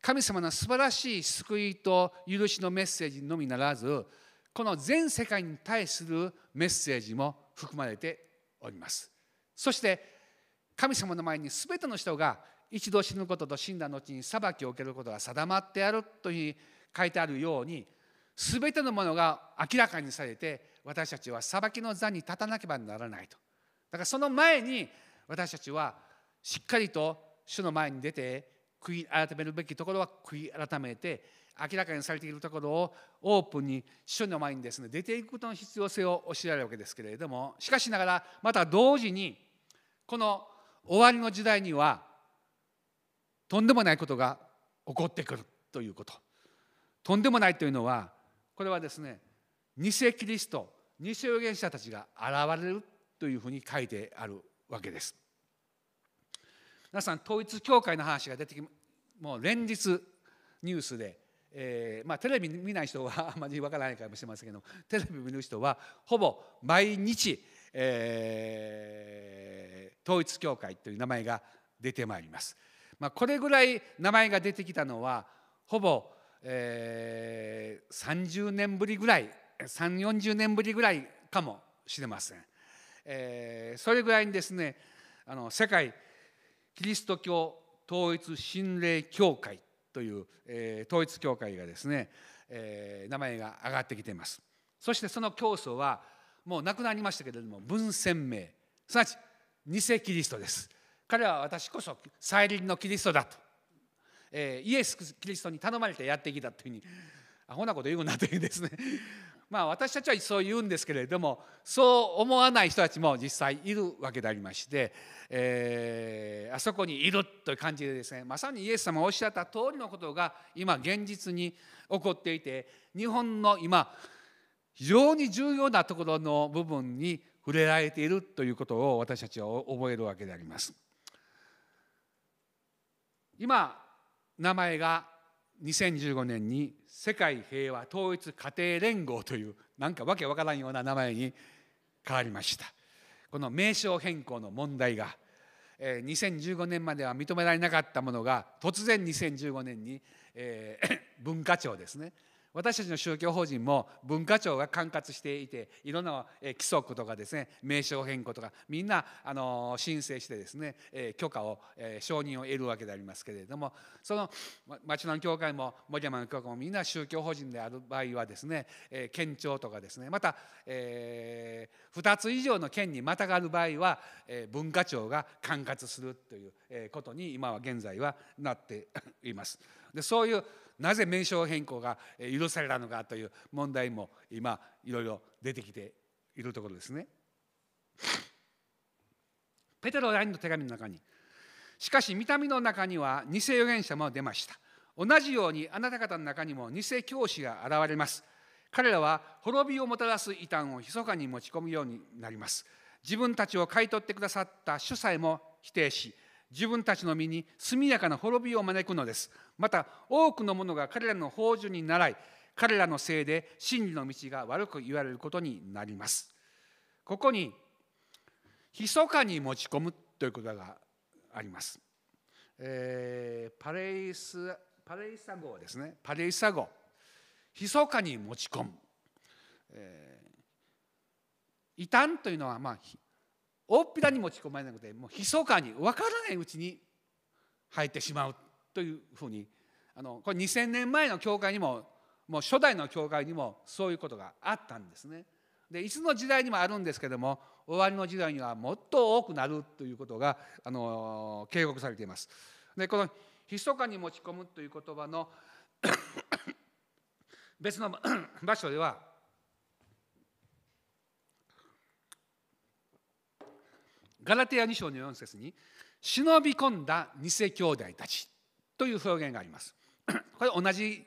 神様の素晴らしい救いと許しのメッセージのみならずこの全世界に対するメッセージも含まれております。そして神様の前に全ての人が一度死ぬことと死んだ後に裁きを受けることが定まってあるというふうに書いてあるように全てのものが明らかにされて私たちは裁きの座に立たなければならないと。だからその前に私たちはしっかりと主の前に出て悔い改めるべきところは悔い改めて明らかにされているところをオープンに主の前にですね出ていくことの必要性を教えられるわけですけれどもしかしながらまた同時にこの終わりの時代にはとんでもないことが起こってくるということ。とんでもないというのはこれはですね偽キリスト偽預言者たちが現れるというふうに書いてあるわけです。皆さん統一教会の話が出てきもう連日ニュースでえーまあ、テレビ見ない人はあまりわからないかもしれませんけどテレビ見る人はほぼ毎日、えー、統一教会という名前が出てまいります。まあ、これぐらい名前が出てきたのはほぼ、えー、30年ぶりぐらい3 4 0年ぶりぐらいかもしれません。えー、それぐらいにですねあの世界キリスト教統一神霊協会という、えー、統一教会がですね、えー、名前が上がってきていますそしてその教祖はもう亡くなりましたけれども文鮮明すなわち偽キリストです。彼は私こそ再臨のキリストだと、えー、イエス・キリストに頼まれてやってきたというふうにアホなこと言うなというですね。<laughs> まあ私たちはそう言うんですけれどもそう思わない人たちも実際いるわけでありまして、えー、あそこにいるという感じでですねまさにイエス様がおっしゃった通りのことが今現実に起こっていて日本の今非常に重要なところの部分に触れられているということを私たちは覚えるわけであります。今名前が2015年に世界平和統一家庭連合というなんかわけわからんような名前に変わりましたこの名称変更の問題が2015年までは認められなかったものが突然2015年に <coughs> 文化庁ですね私たちの宗教法人も文化庁が管轄していていろんな規則とかですね名称変更とかみんなあの申請してですね許可を承認を得るわけでありますけれどもその町の教会も森山の教会もみんな宗教法人である場合はですね県庁とかですねまた、えー、2つ以上の県にまたがる場合は文化庁が管轄するということに今は現在はなっています。でそういうなぜ名称変更が許されたのかという問題も今いろいろ出てきているところですね。ペテロ第2の手紙の中にしかし見た目の中には偽預言者も出ました。同じようにあなた方の中にも偽教師が現れます。彼らは滅びをもたらす異端を密かに持ち込むようになります。自分たちを買い取ってくださった主宰も否定し自分たちの身に速やかな滅びを招くのです。また多くの者が彼らの宝珠に倣い彼らのせいで真理の道が悪く言われることになります。ここに密かに持ち込むということがあります、えー、パレイスパレイサ号ですね。パレイサ号。密かに持ち込む、えー、異端というのはまあ大っぴらに持ち込まれなくてもう密かに分からないうちに入ってしまうというふうにあのこれ2,000年前の教会にももう初代の教会にもそういうことがあったんですね。でいつの時代にもあるんですけども終わりの時代にはもっと多くなるということがあの警告されています。でこの「密かに持ち込む」という言葉の <coughs> 別の場所ではガラテヤ2章の4節に「忍び込んだ偽兄弟たち」という表現があります。<clears throat> これ同じ、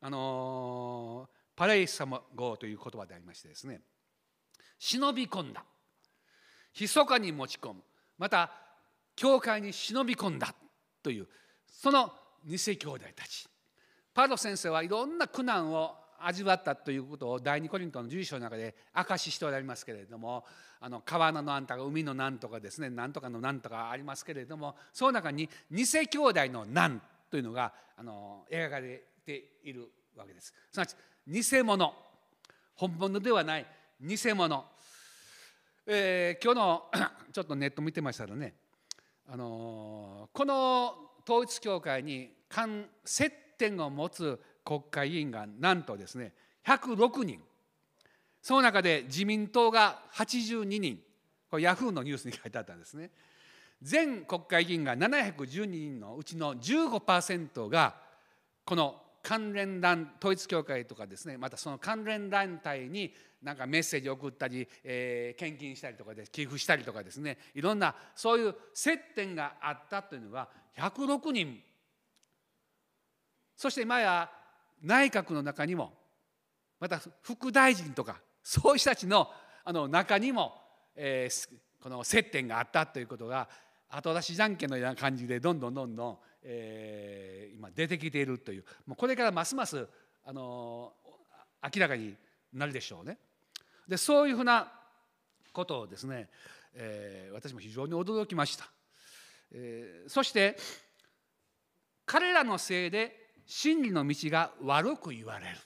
あのパレイサマ語という言葉でありましてですね。忍び込んだ。密かに持ち込む。また教会に忍び込んだというその偽兄弟たち。パロ先生はいろんな苦難を味わったということを第二コリントの11章の中で明かししておられますけれどもあの川のなんとか海のなんとかですねなんとかのなんとかありますけれどもその中に偽兄弟の難というのがあの描かれているわけです。すなわち偽物本物ではない偽物、えー、今日の <coughs> ちょっとネット見てましたらねあのこの統一教会に接点を持つ国会議員がなんとですね106人その中で自民党が82人これヤフーのニュースに書いてあったんですね。全国会議員が712人のうちの15%がこの関連団統一教会とかですねまたその関連団体になんかメッセージを送ったり、えー、献金したりとかで寄付したりとかですねいろんなそういう接点があったというのが106人そして今や内閣の中にもまた副大臣とかそういう人たちのあの中にも、えー、この接点があったということが後出しじゃんけんのような感じでどんどんどんどん、えー今出てきているというもうこれからますますあの明らかになるでしょうね。でそういうふうなことをですね、えー私も非常に驚きました。えーそして彼らのせいで真理の道が悪く言われる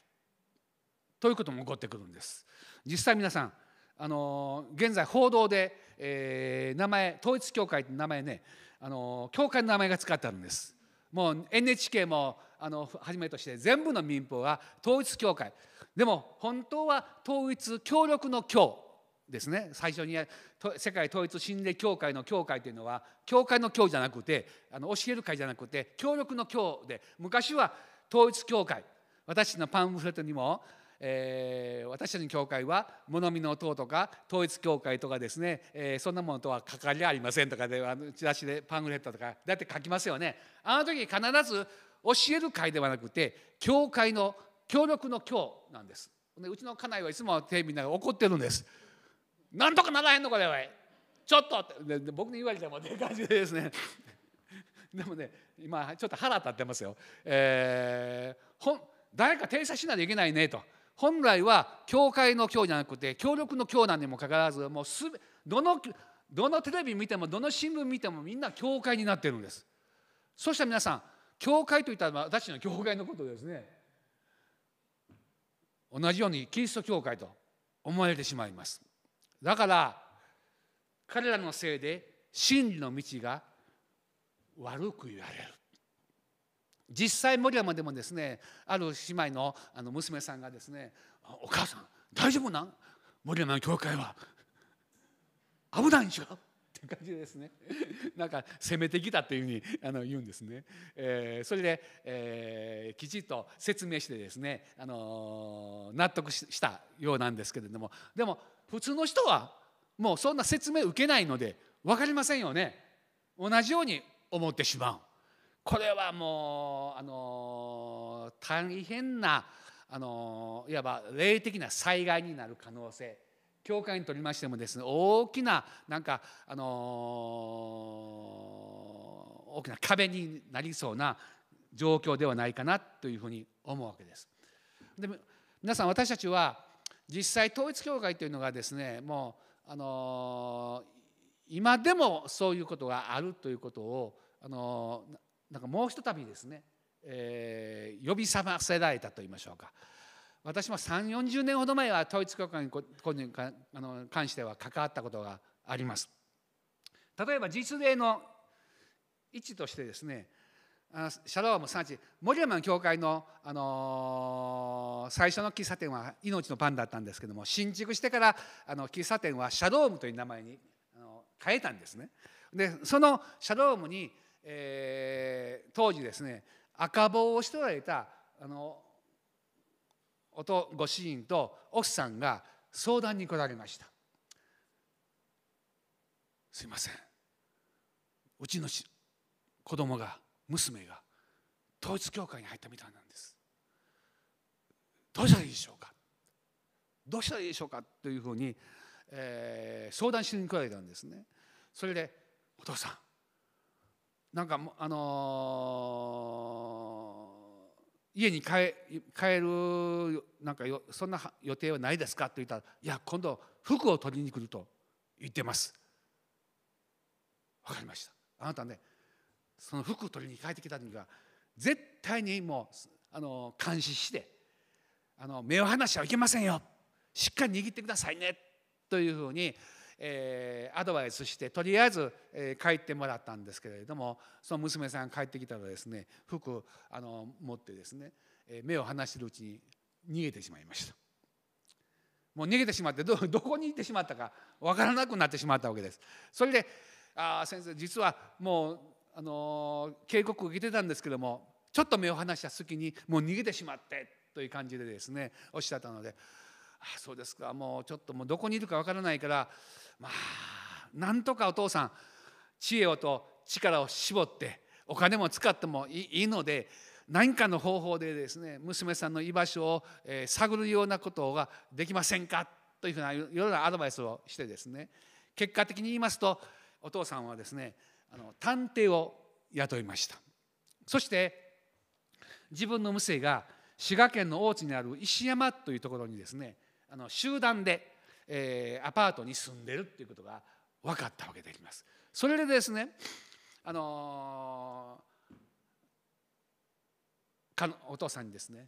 ということも起こってくるんです。実際皆さんあの現在報道で、えー名前統一教会って名前ねあの教会の名前が使ってあるんです。もう NHK もあのはじめとして全部の民放は統一教会でも本当は統一協力の教ですね。最初に世界統一神霊協会の教会というのは教会の教じゃなくてあの教える会じゃなくて協力の教で昔は統一教会。私のパンフレットにも、えー私たちの教会は物見の塔とか統一教会とかですね、えーそんなものとは関わりありませんとかであのチラシでパンフレットとかだって書きますよね。あの時必ず教える会ではなくて教会の協力の教なんです。でうちの家内はいつもテレビ見ながら怒ってるんです。なんとかならへんのかこれはちょっとって。で僕に言われてもっていう感じでですね。<laughs> でもね今ちょっと腹立ってますよ、えーほん誰か停車しないといけないねと。本来は教会の教じゃなくて協力の教なんにもかかわらずもうすべどのどのテレビ見てもどの新聞見てもみんな教会になってるんです。そしたら皆さん教会といったら私の教会のことですね。同じようにキリスト教会と思われてしまいます。だから彼らのせいで真理の道が悪く言われる。実際森山でもですねある姉妹のあの娘さんがですね「お母さん大丈夫なん？森山の教会は。危ないん違う?」って感じでですね。なんか攻めてきたというふうにあの言うんですね、えーそれで、えーきちっと説明してですね、あのー納得したようなんですけれども。でも普通の人はもうそんな説明受けないので分かりませんよね。同じように思ってしまう。これはもう、あの大変な、あのいわば霊的な災害になる可能性。教会にとりましてもですね大きななんか、あの大きな壁になりそうな状況ではないかなというふうに思うわけです。で皆さん私たちは実際統一教会というのがですねもう、あの今でもそういうことがあるということを、あのなんかもうひとたびですね、えー呼び覚ませられたと言いましょうか。私も3 4 0年ほど前は統一教会にこにかあの関しては関わったことがあります。例えば実例の一としてですねシャロームすなわち森山の教会の、あのー最初の喫茶店は命のパンだったんですけども新築してからあの喫茶店はシャロームという名前に変えたんですね。でそのシャロームに、えー当時ですね赤棒をしておられたあのご主人と奥さんが相談に来られました。すいません。うちのし子供が娘が統一教会に入ったみたいなんです。どうしたらいいでしょうか？どうしたらいいでしょうかというふうに、えー相談しに来られたんですね。それでお父さんなんかあのー家に帰帰るなんかよそんな予定はないですか？と言ったら「いや今度服を取りに来ると言ってます」わかりました。あなたねその服を取りに帰ってきた時は絶対にもうあの監視してあの目を離しちゃいけませんよ。しっかり握ってくださいね。というふうに、えーアドバイスしてとりあえず、えー帰ってもらったんですけれどもその娘さんが帰ってきたらですね服あの持ってですね、えー目を離しているうちに逃げてしまいました。もう逃げてしまってど <laughs> どこに行ってしまったか分からなくなってしまったわけです。それで「あ先生実はもう、あの警告を受けてたんですけどもちょっと目を離した隙にもう逃げてしまって」という感じでですねおっしゃったので「あそうですかもうちょっともうどこにいるか分からないからまあなんとかお父さん知恵をと力を絞ってお金も使ってもいいので何かの方法でですね娘さんの居場所を、え探るようなことができませんかというふうないろいろなアドバイスをしてですね結果的に言いますとお父さんはですねあの探偵を雇いましたそして自分の娘が滋賀県の大津にある石山というところにですねあの集団で、えー、アパートに住んでるっていうことが分かったわけであります。それでですねあのー、お父さんにですね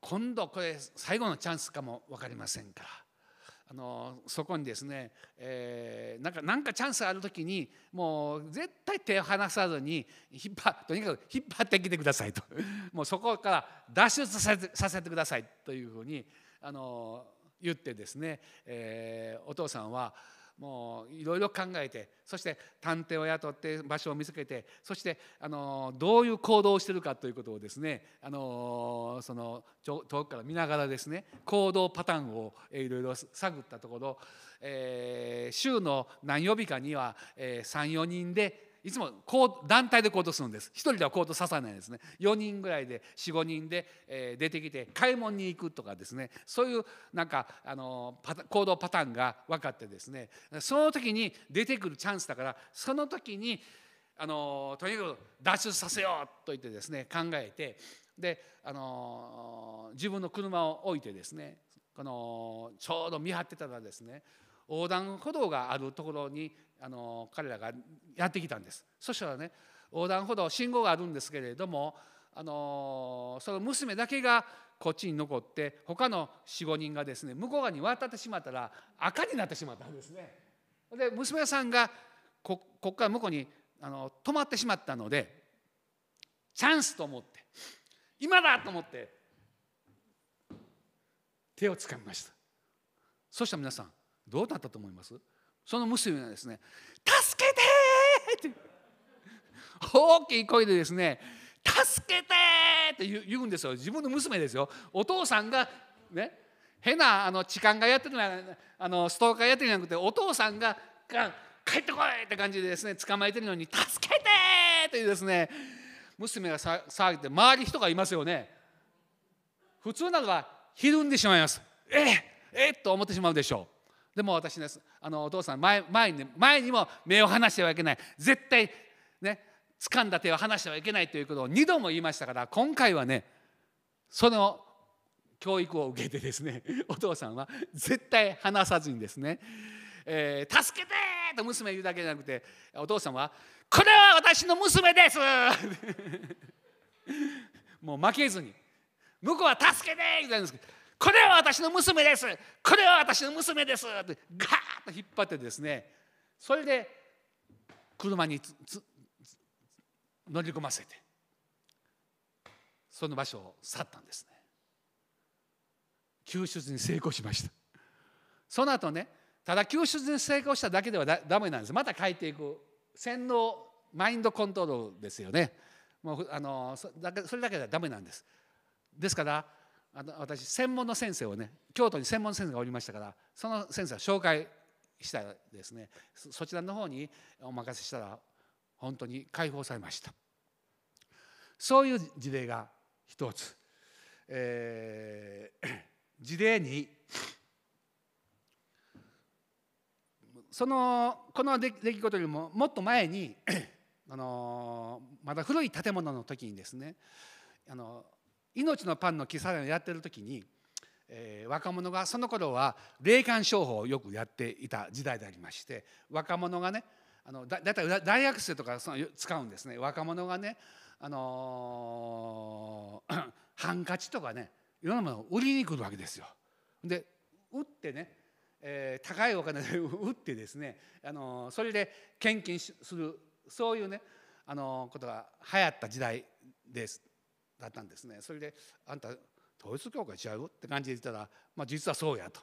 今度これ最後のチャンスかも分かりませんからあのそこにですね、えー、なんかなんかチャンスある時にもう絶対手を離さずに引っ張とにかく引っ張ってきてくださいと。<laughs> もうそこから脱出させてさせてくださいというふうにあの言ってですね、えー、お父さんはもういろいろ考えてそして探偵を雇って場所を見つけてそしてあのどういう行動をしているかということをですねあのその遠くから見ながらですね行動パターンをいろいろ探ったところ、えー、週の何曜日かには、えー、34人でいつもこう団体で行動するんです。一人では行動させないですね。4人ぐらいで45人で、え出てきて買い物に行くとかですね。そういうなんかあの行動パターンが分かってですね。その時に出てくるチャンスだからその時にあのとにかく脱出させようと言ってですね考えてであの自分の車を置いてですねこのちょうど見張ってたらですね横断歩道があるところにあの彼らがやってきたんですそしたらね横断歩道信号があるんですけれどもあのその娘だけがこっちに残って他の45人がですね向こう側に渡ってしまったら赤になってしまったんですね。で娘さんがここから向こうにあの止まってしまったのでチャンスと思って今だと思って手をつかみましたそしたら皆さんどうなったと思います？その娘がですね「助けて!」って大きい声でですね「助けて!」って言うんですよ自分の娘ですよお父さんがね変なあの痴漢がやってるあのストーカーやってるんじゃなくてお父さんが「帰ってこい!」って感じでですね捕まえてるのに「助けて!」っていうですね娘が騒いで周り人がいますよね普通ならばひるんでしまいますえええっと思ってしまうでしょうでも私ねあのお父さん前前に前にも目を離してはいけない絶対ね掴んだ手を離してはいけないということを2度も言いましたから今回はねその教育を受けてですね <laughs> お父さんは絶対離さずにですね「えー、助けて!」と娘言うだけじゃなくてお父さんは「これは私の娘です! <laughs>」もう負けずに向こうは「助けて!」言ったんですけどこれは私の娘です。これは私の娘です。ってガーッと引っ張ってですね。それで車に乗り込ませてその場所を去ったんですね。救出に成功しました。その後ねただ救出に成功しただけではだめなんです。また帰っていく洗脳マインドコントロールですよね。もうあのそれだけではダメなんです。ですからあの私専門の先生をね京都に専門の先生がおりましたからその先生を紹介したらですね。そちらの方にお任せしたら本当に解放されました。そういう事例が一つ、えー、<coughs> 事例にそのこの出来事よりももっと前に <coughs> あのまだ古い建物の時にですねあの命のパンの喫茶店をやってる時に、えー、若者がその頃は霊感商法をよくやっていた時代でありまして若者がねあのだだいたい大学生とかその使うんですね若者がね、あのー、<clears throat> ハンカチとかねいろんなものを売りに来るわけですよ。で売ってね、えー、高いお金で <laughs> 売ってですね、あの、それで献金するそういうね、あのことが流行った時代ですだったんですねそれで「あんた統一教会ちゃう?」って感じで言ったら、まあ、実はそうやと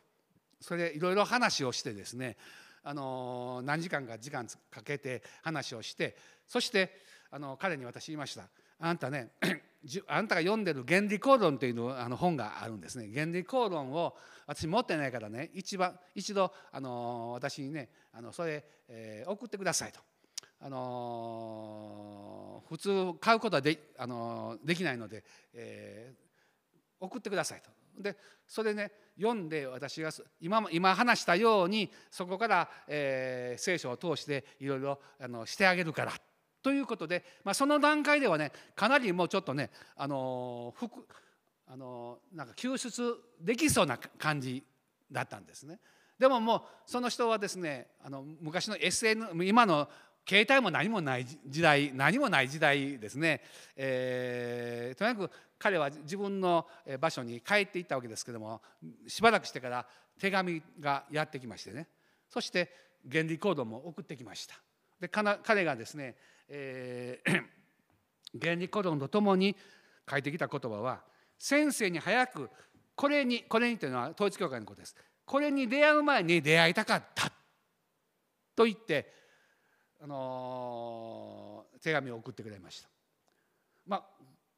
それでいろいろ話をしてですねあの何時間か時間かけて話をしてそしてあの彼に私言いました「あんたね <clears throat> あんたが読んでる原理公論というのあの本があるんですね原理公論を私持ってないからね一番一度あの私にねあのそれ、えー、送ってくださいと。あの普通買うことはで,、あのできないので、えー、送ってくださいと。でそれね読んで私が今今話したようにそこから、えー、聖書を通していろいろあのしてあげるからということで、まあ、その段階ではねかなりもうちょっとねあの服あのなんか救出できそうな感じだったんですね。でももうその人はですねあの昔の SN 今の携帯も何もない時代何もない時代ですね、えー、とにかく彼は自分の場所に帰っていったわけですけどもしばらくしてから手紙がやってきましてね。そして原理コードも送ってきました。で彼がですね、えー、<clears throat> 原理コードとともに書いてきた言葉は先生に早くこれにこれにというのは統一教会のことです。これに出会う前に出会いたかった。と言ってあのー、手紙を送ってくれました。まあ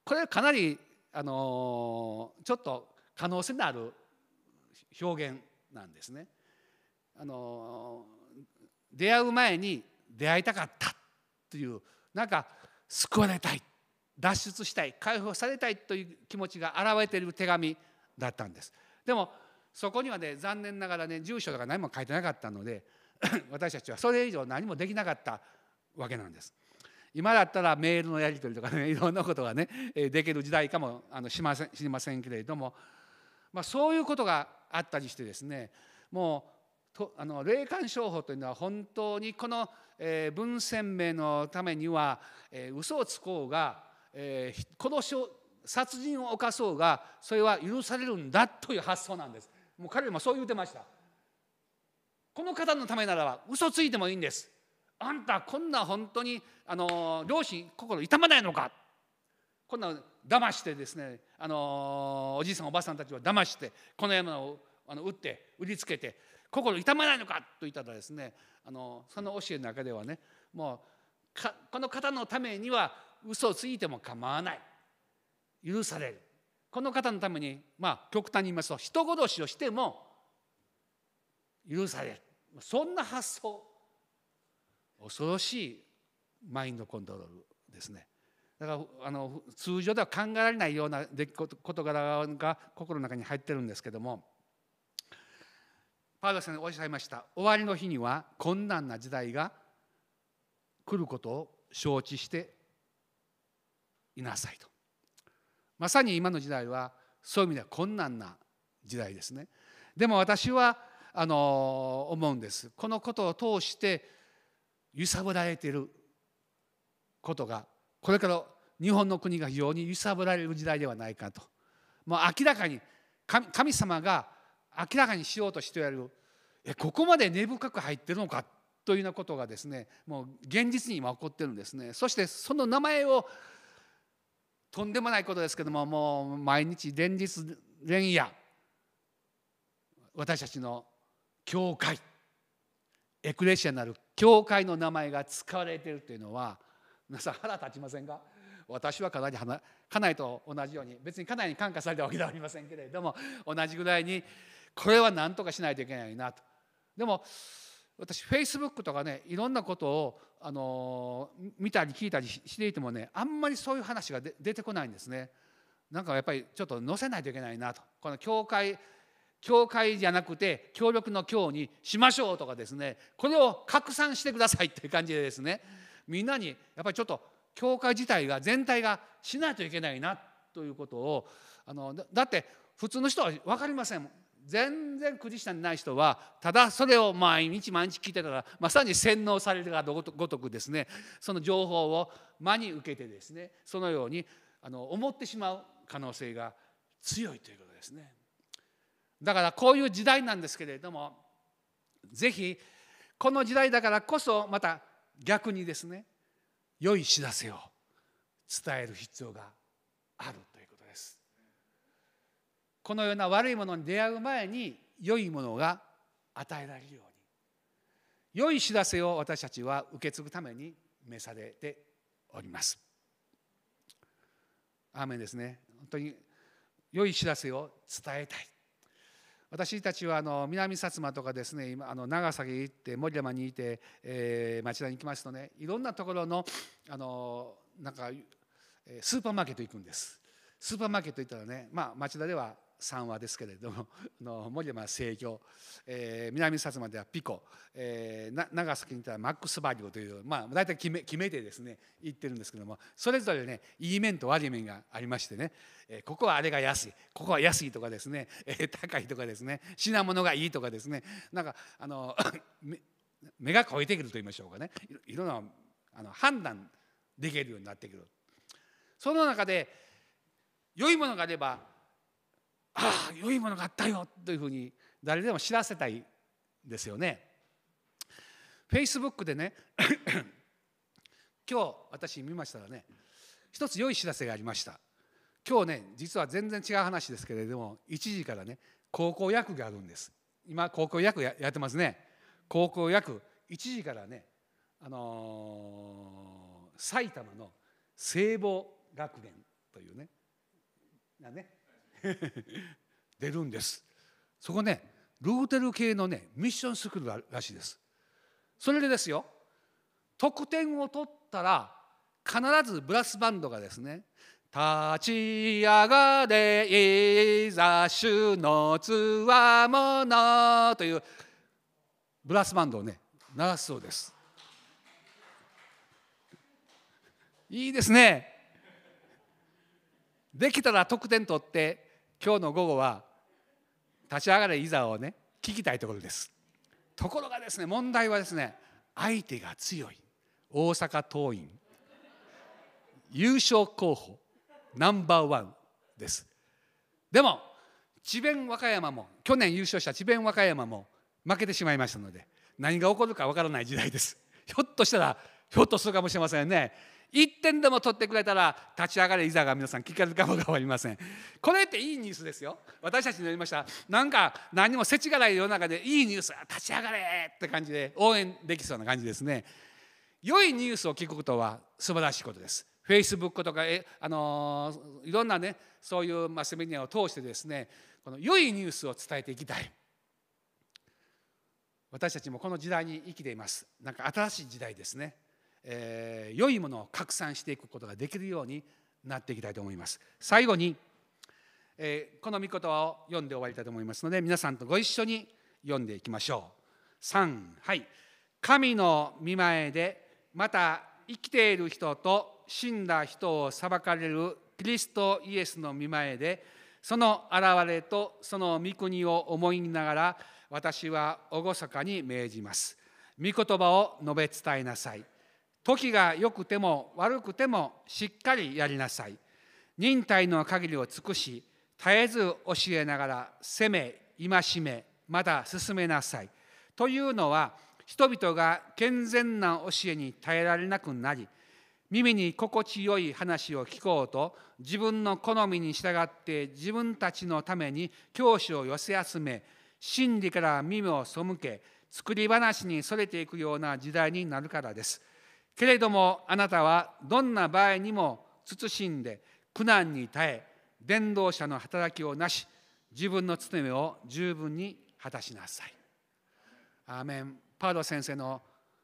これかなり、あのー、ちょっと可能性のある表現なんですね。あのー、出会う前に出会いたかったというなんか救われたい脱出したい解放されたいという気持ちが表れている手紙だったんです。でもそこにはね残念ながらね住所とか何も書いてなかったので <laughs> 私たちはそれ以上何もできなかったわけなんです。今だったらメールのやり取りとかね <laughs> いろんなことがねできる時代かもあのしません知りませんけれども、まあ、そういうことがあったりしてですねもうとあの霊感商法というのは本当にこの、えー、文鮮明のためには、えー、嘘をつこうが、えー、殺しを殺人を犯そうがそれは許されるんだという発想なんです。もう彼もそう言うてました。この方のためならば嘘ついてもいいんです。あんたこんな本当にあの両親心痛まないのか。こんな騙してですねあのおじいさんおばあさんたちを騙してこの山をあの打って売りつけて心痛まないのか。と言ったらですねあのその教えの中ではねもうこの方のためには嘘をついても構わない。許される。この方のためにまあ極端に言いますと人殺しをしても許される。そんな発想。恐ろしいマインドコントロールですね。だからあの通常では考えられないような出来事柄が心の中に入ってるんですけども。パウロさんおっしゃいました。終わりの日には困難な時代が来ることを承知していなさいと。まさに今の時代はそういう意味では困難な時代ですね。でも私はあの思うんです。このことを通して揺さぶられていることがこれから日本の国が非常に揺さぶられる時代ではないかと。もう明らかに神様が明らかにしようとしてやる。えここまで根深く入ってるのかというようなことがですねもう現実に今起こってるんですね。そしてその名前をとんでもないことですけどももう毎日連日連夜私たちの教会エクレシアなる教会の名前が使われているというのは皆さん腹立ちませんか？私はかなり家内と同じように別に家内に感化されたわけではありませんけれども同じぐらいにこれは何とかしないといけないなと。でも私フェイスブックとかねいろんなことをあの見たり聞いたりしていてもねあんまりそういう話が出てこないんですね。なんかやっぱりちょっと載せないといけないなとこの教会教会じゃなくて協力の教にしましょうとかですね。これを拡散してくださいっていう感じでですね。みんなにやっぱりちょっと教会自体が全体がしないといけないなということをあのだって普通の人は分かりません。全然クリスチャンにない人はただそれを毎日毎日聞いてたらまさに洗脳されるがごとくですね。その情報を真に受けてですねそのようにあの思ってしまう可能性が強いということですね。だからこういう時代なんですけれどもぜひこの時代だからこそまた逆にですね良い知らせを伝える必要があるということです。このような悪いものに出会う前に良いものが与えられるように良い知らせを私たちは受け継ぐために召されております。アーメンですね本当に良い知らせを伝えたい私たちはあの南薩摩とかですね今あの長崎行って森山にいて、えー、町田に行きますとねいろんなところのあのなんかスーパーマーケット行くんです。スーパーマーケット行ったらね、まあ、町田では三話ですけれども <laughs> の森山制御、えー、南薩摩ではピコ、えー、長崎にいたらマックスバリューという、まあ、大体決め決めてですね。言ってるんですけどもそれぞれねいい面と悪い面がありましてね、えー、ここはあれが安い。ここは安いとかですね、えー、高いとかですね。品物がいいとかですね。なんかあの <coughs> 目が超えてくると言いましょうかね。いろんなあの判断できるようになってくる。その中で良いものがあればああ良いものがあったよというふうに誰でも知らせたいですよね。フェイスブックでね <coughs> 今日私見ましたらね一つ良い知らせがありました。今日ね実は全然違う話ですけれども1時からね高校野球があるんです。今高校野球やってますね。高校野球1時からねあのー、埼玉の聖母学園というねね <laughs> 出るんです。そこねルーテル系のねミッションスクールらしいです。それでですよ得点を取ったら必ずブラスバンドがですね「立ち上がれいざ主のつわもの」というブラスバンドをね鳴らすそうです。いいですね。できたら得点取って今日の午後は立ち上がれいざをね聞きたいところです。ところがですね問題はですね相手が強い。大阪桐蔭。優勝候補。ナンバーワンです。でも智弁和歌山も去年優勝した智弁和歌山も負けてしまいましたので何が起こるかわからない時代です。ひょっとしたらひょっとするかもしれませんね。1点でも取ってくれたら立ち上がれいざが皆さん聞かれるかもか分かりません。これっていいニュースですよ。私たちによりました。なんか何も世知辛い世の中でいいニュース立ち上がれって感じで応援できそうな感じですね。良いニュースを聞くことは素晴らしいことです。フェイスブックとかえ、あのー、いろんなねそういうマスメディアを通してですねこの良いニュースを伝えていきたい。私たちもこの時代に生きています。なんか新しい時代ですね。えー、良いものを拡散していくことができるようになっていきたいと思います。最後に、えー、この御言葉を読んで終わりたいと思いますので皆さんとご一緒に読んでいきましょう。3はい。神の御前でまた生きている人と死んだ人を裁かれるキリストイエスの御前でその現れとその御国を思いながら私は厳かに命じます。御言葉を述べ伝えなさい。時が良くても悪くてもしっかりやりなさい忍耐の限りを尽くし絶えず教えながら責め戒めまた進めなさいというのは人々が健全な教えに耐えられなくなり耳に心地よい話を聞こうと自分の好みに従って自分たちのために教師を寄せ集め真理から耳を背け作り話にそれていくような時代になるからです。けれどもあなたはどんな場合にも慎んで苦難に耐え伝道者の働きをなし自分の務めを十分に果たしなさい。アーメン。パウロ先生の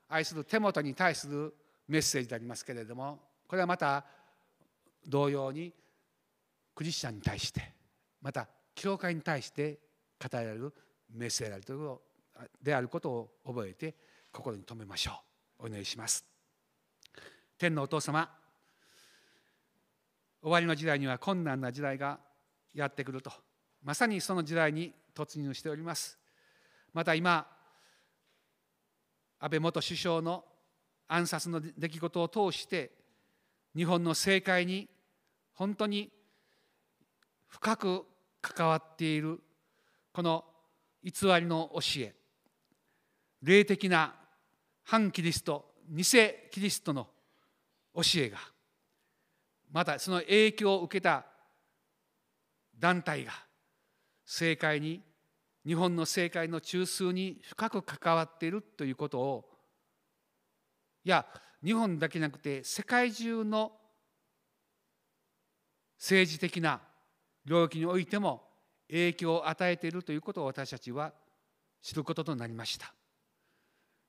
愛する手元に対するメッセージでありますけれどもこれはまた同様にクリスチャンに対してまた教会に対して語られるメッセージであることを覚えて心に留めましょう。お祈りします。天のお父様終わりの時代には困難な時代がやってくると。まさにその時代に突入しております。また今安倍元首相の暗殺の出来事を通して日本の政界に本当に深く関わっているこの偽りの教え霊的な反キリスト偽キリストの教えがまたその影響を受けた団体が政界に日本の政界の中枢に深く関わっているということをいや日本だけじゃなくて世界中の政治的な領域においても影響を与えているということを私たちは知ることとなりました。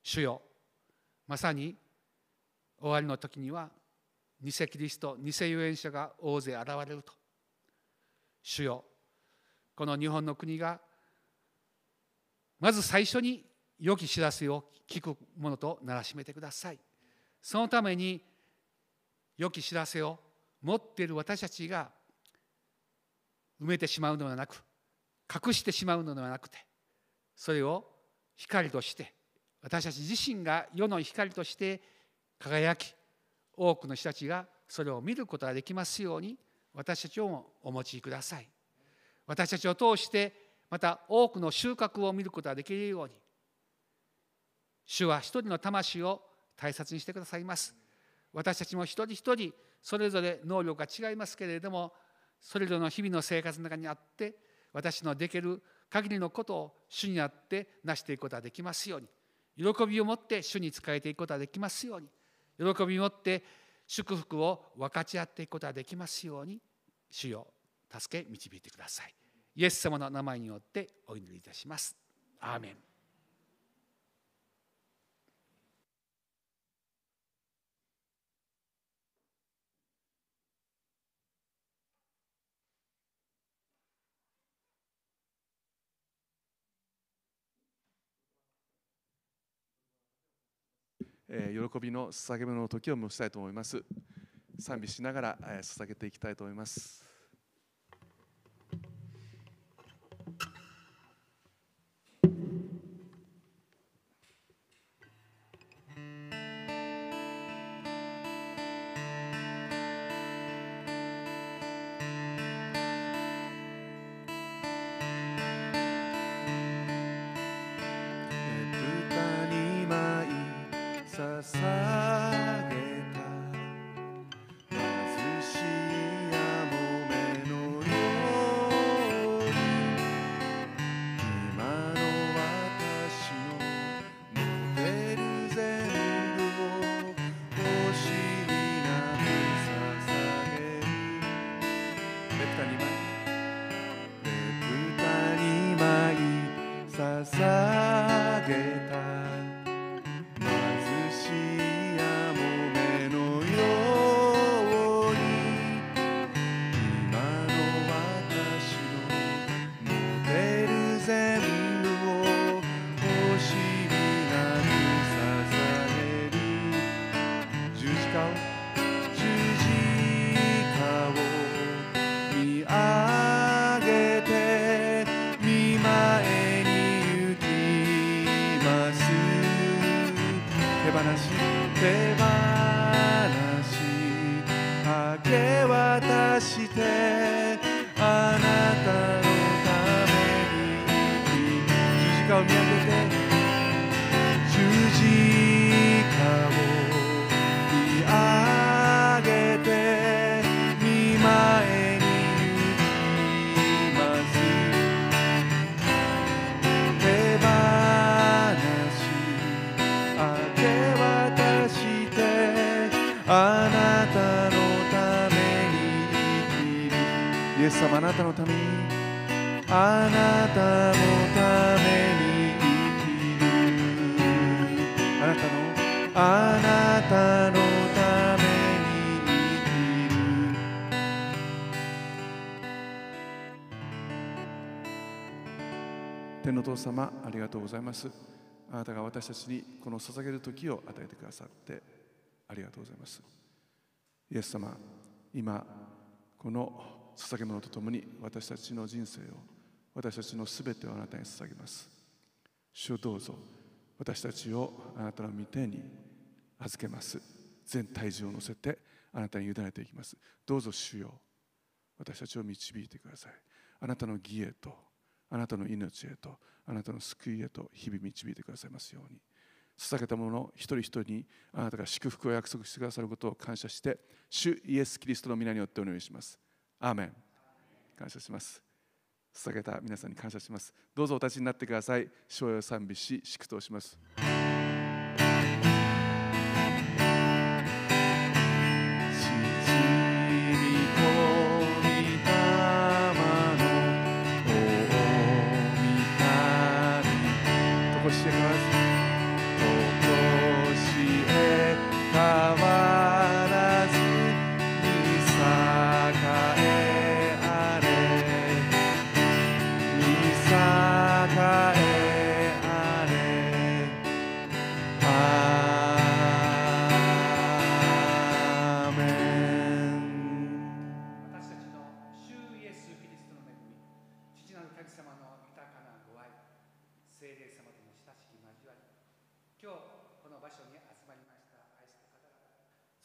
主よまさに終わりの時には偽キリスト偽預言者が大勢現れると。主よこの日本の国がまず最初に良き知らせを聞くものとならしめてください。そのために良き知らせを持っている私たちが埋めてしまうのではなく隠してしまうのではなくてそれを光として私たち自身が世の光として輝き多くの人たちがそれを見ることができますように私たちをお持ちください。私たちを通してまた多くの収穫を見ることができるように主は一人の魂を大切にしてくださいます。私たちも一人一人それぞれ能力が違いますけれどもそれぞれの日々の生活の中にあって私のできる限りのことを主にあって成していくことができますように。喜びを持って主に仕えていくことができますように。喜びを持って祝福を分かち合っていくことができますように主よ助け導いてください。イエス様の名前によってお祈りいたします。アーメン。え喜びの捧げ物の時を迎したいと思います。賛美しながら、え捧げていきたいと思います。父様ありがとうございます。あなたが私たちにこの捧げる時を与えてくださってありがとうございます。イエス様今この捧げ物とともに私たちの人生を私たちのすべてをあなたに捧げます。主をどうぞ私たちをあなたの御手に預けます。全体重を乗せてあなたに委ねていきます。どうぞ主よ私たちを導いてください。あなたの義へとあなたの命へとあなたの救いへと日々導いてくださいますように。捧げたもの一人一人にあなたが祝福を約束してくださることを感謝して主イエス・キリストの皆によってお願いします。アーメン。感謝します。捧げた皆さんに感謝します。どうぞお立ちになってください。賞与賛美し祝祷します。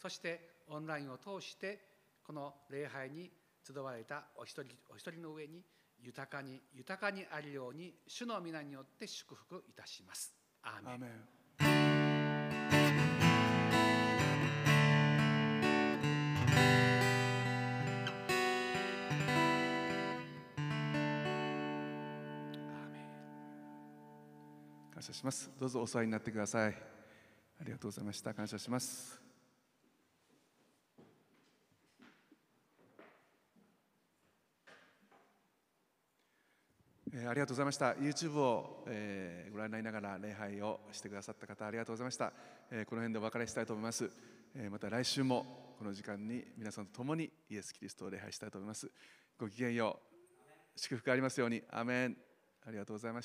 そしてオンラインを通してこの礼拝に集われたお一人お一人の上に豊かに豊かにあるように主の皆によって祝福いたします。アーメン。感謝します。どうぞお座りになってください。ありがとうございました。感謝しますえーありがとうございました。YouTube を、えーご覧になりながら礼拝をしてくださった方ありがとうございました。えーこの辺でお別れしたいと思います。えーまた来週もこの時間に皆さんと共にイエス・キリストを礼拝したいと思います。ごきげんよう。祝福ありますように。アメン。ありがとうございました。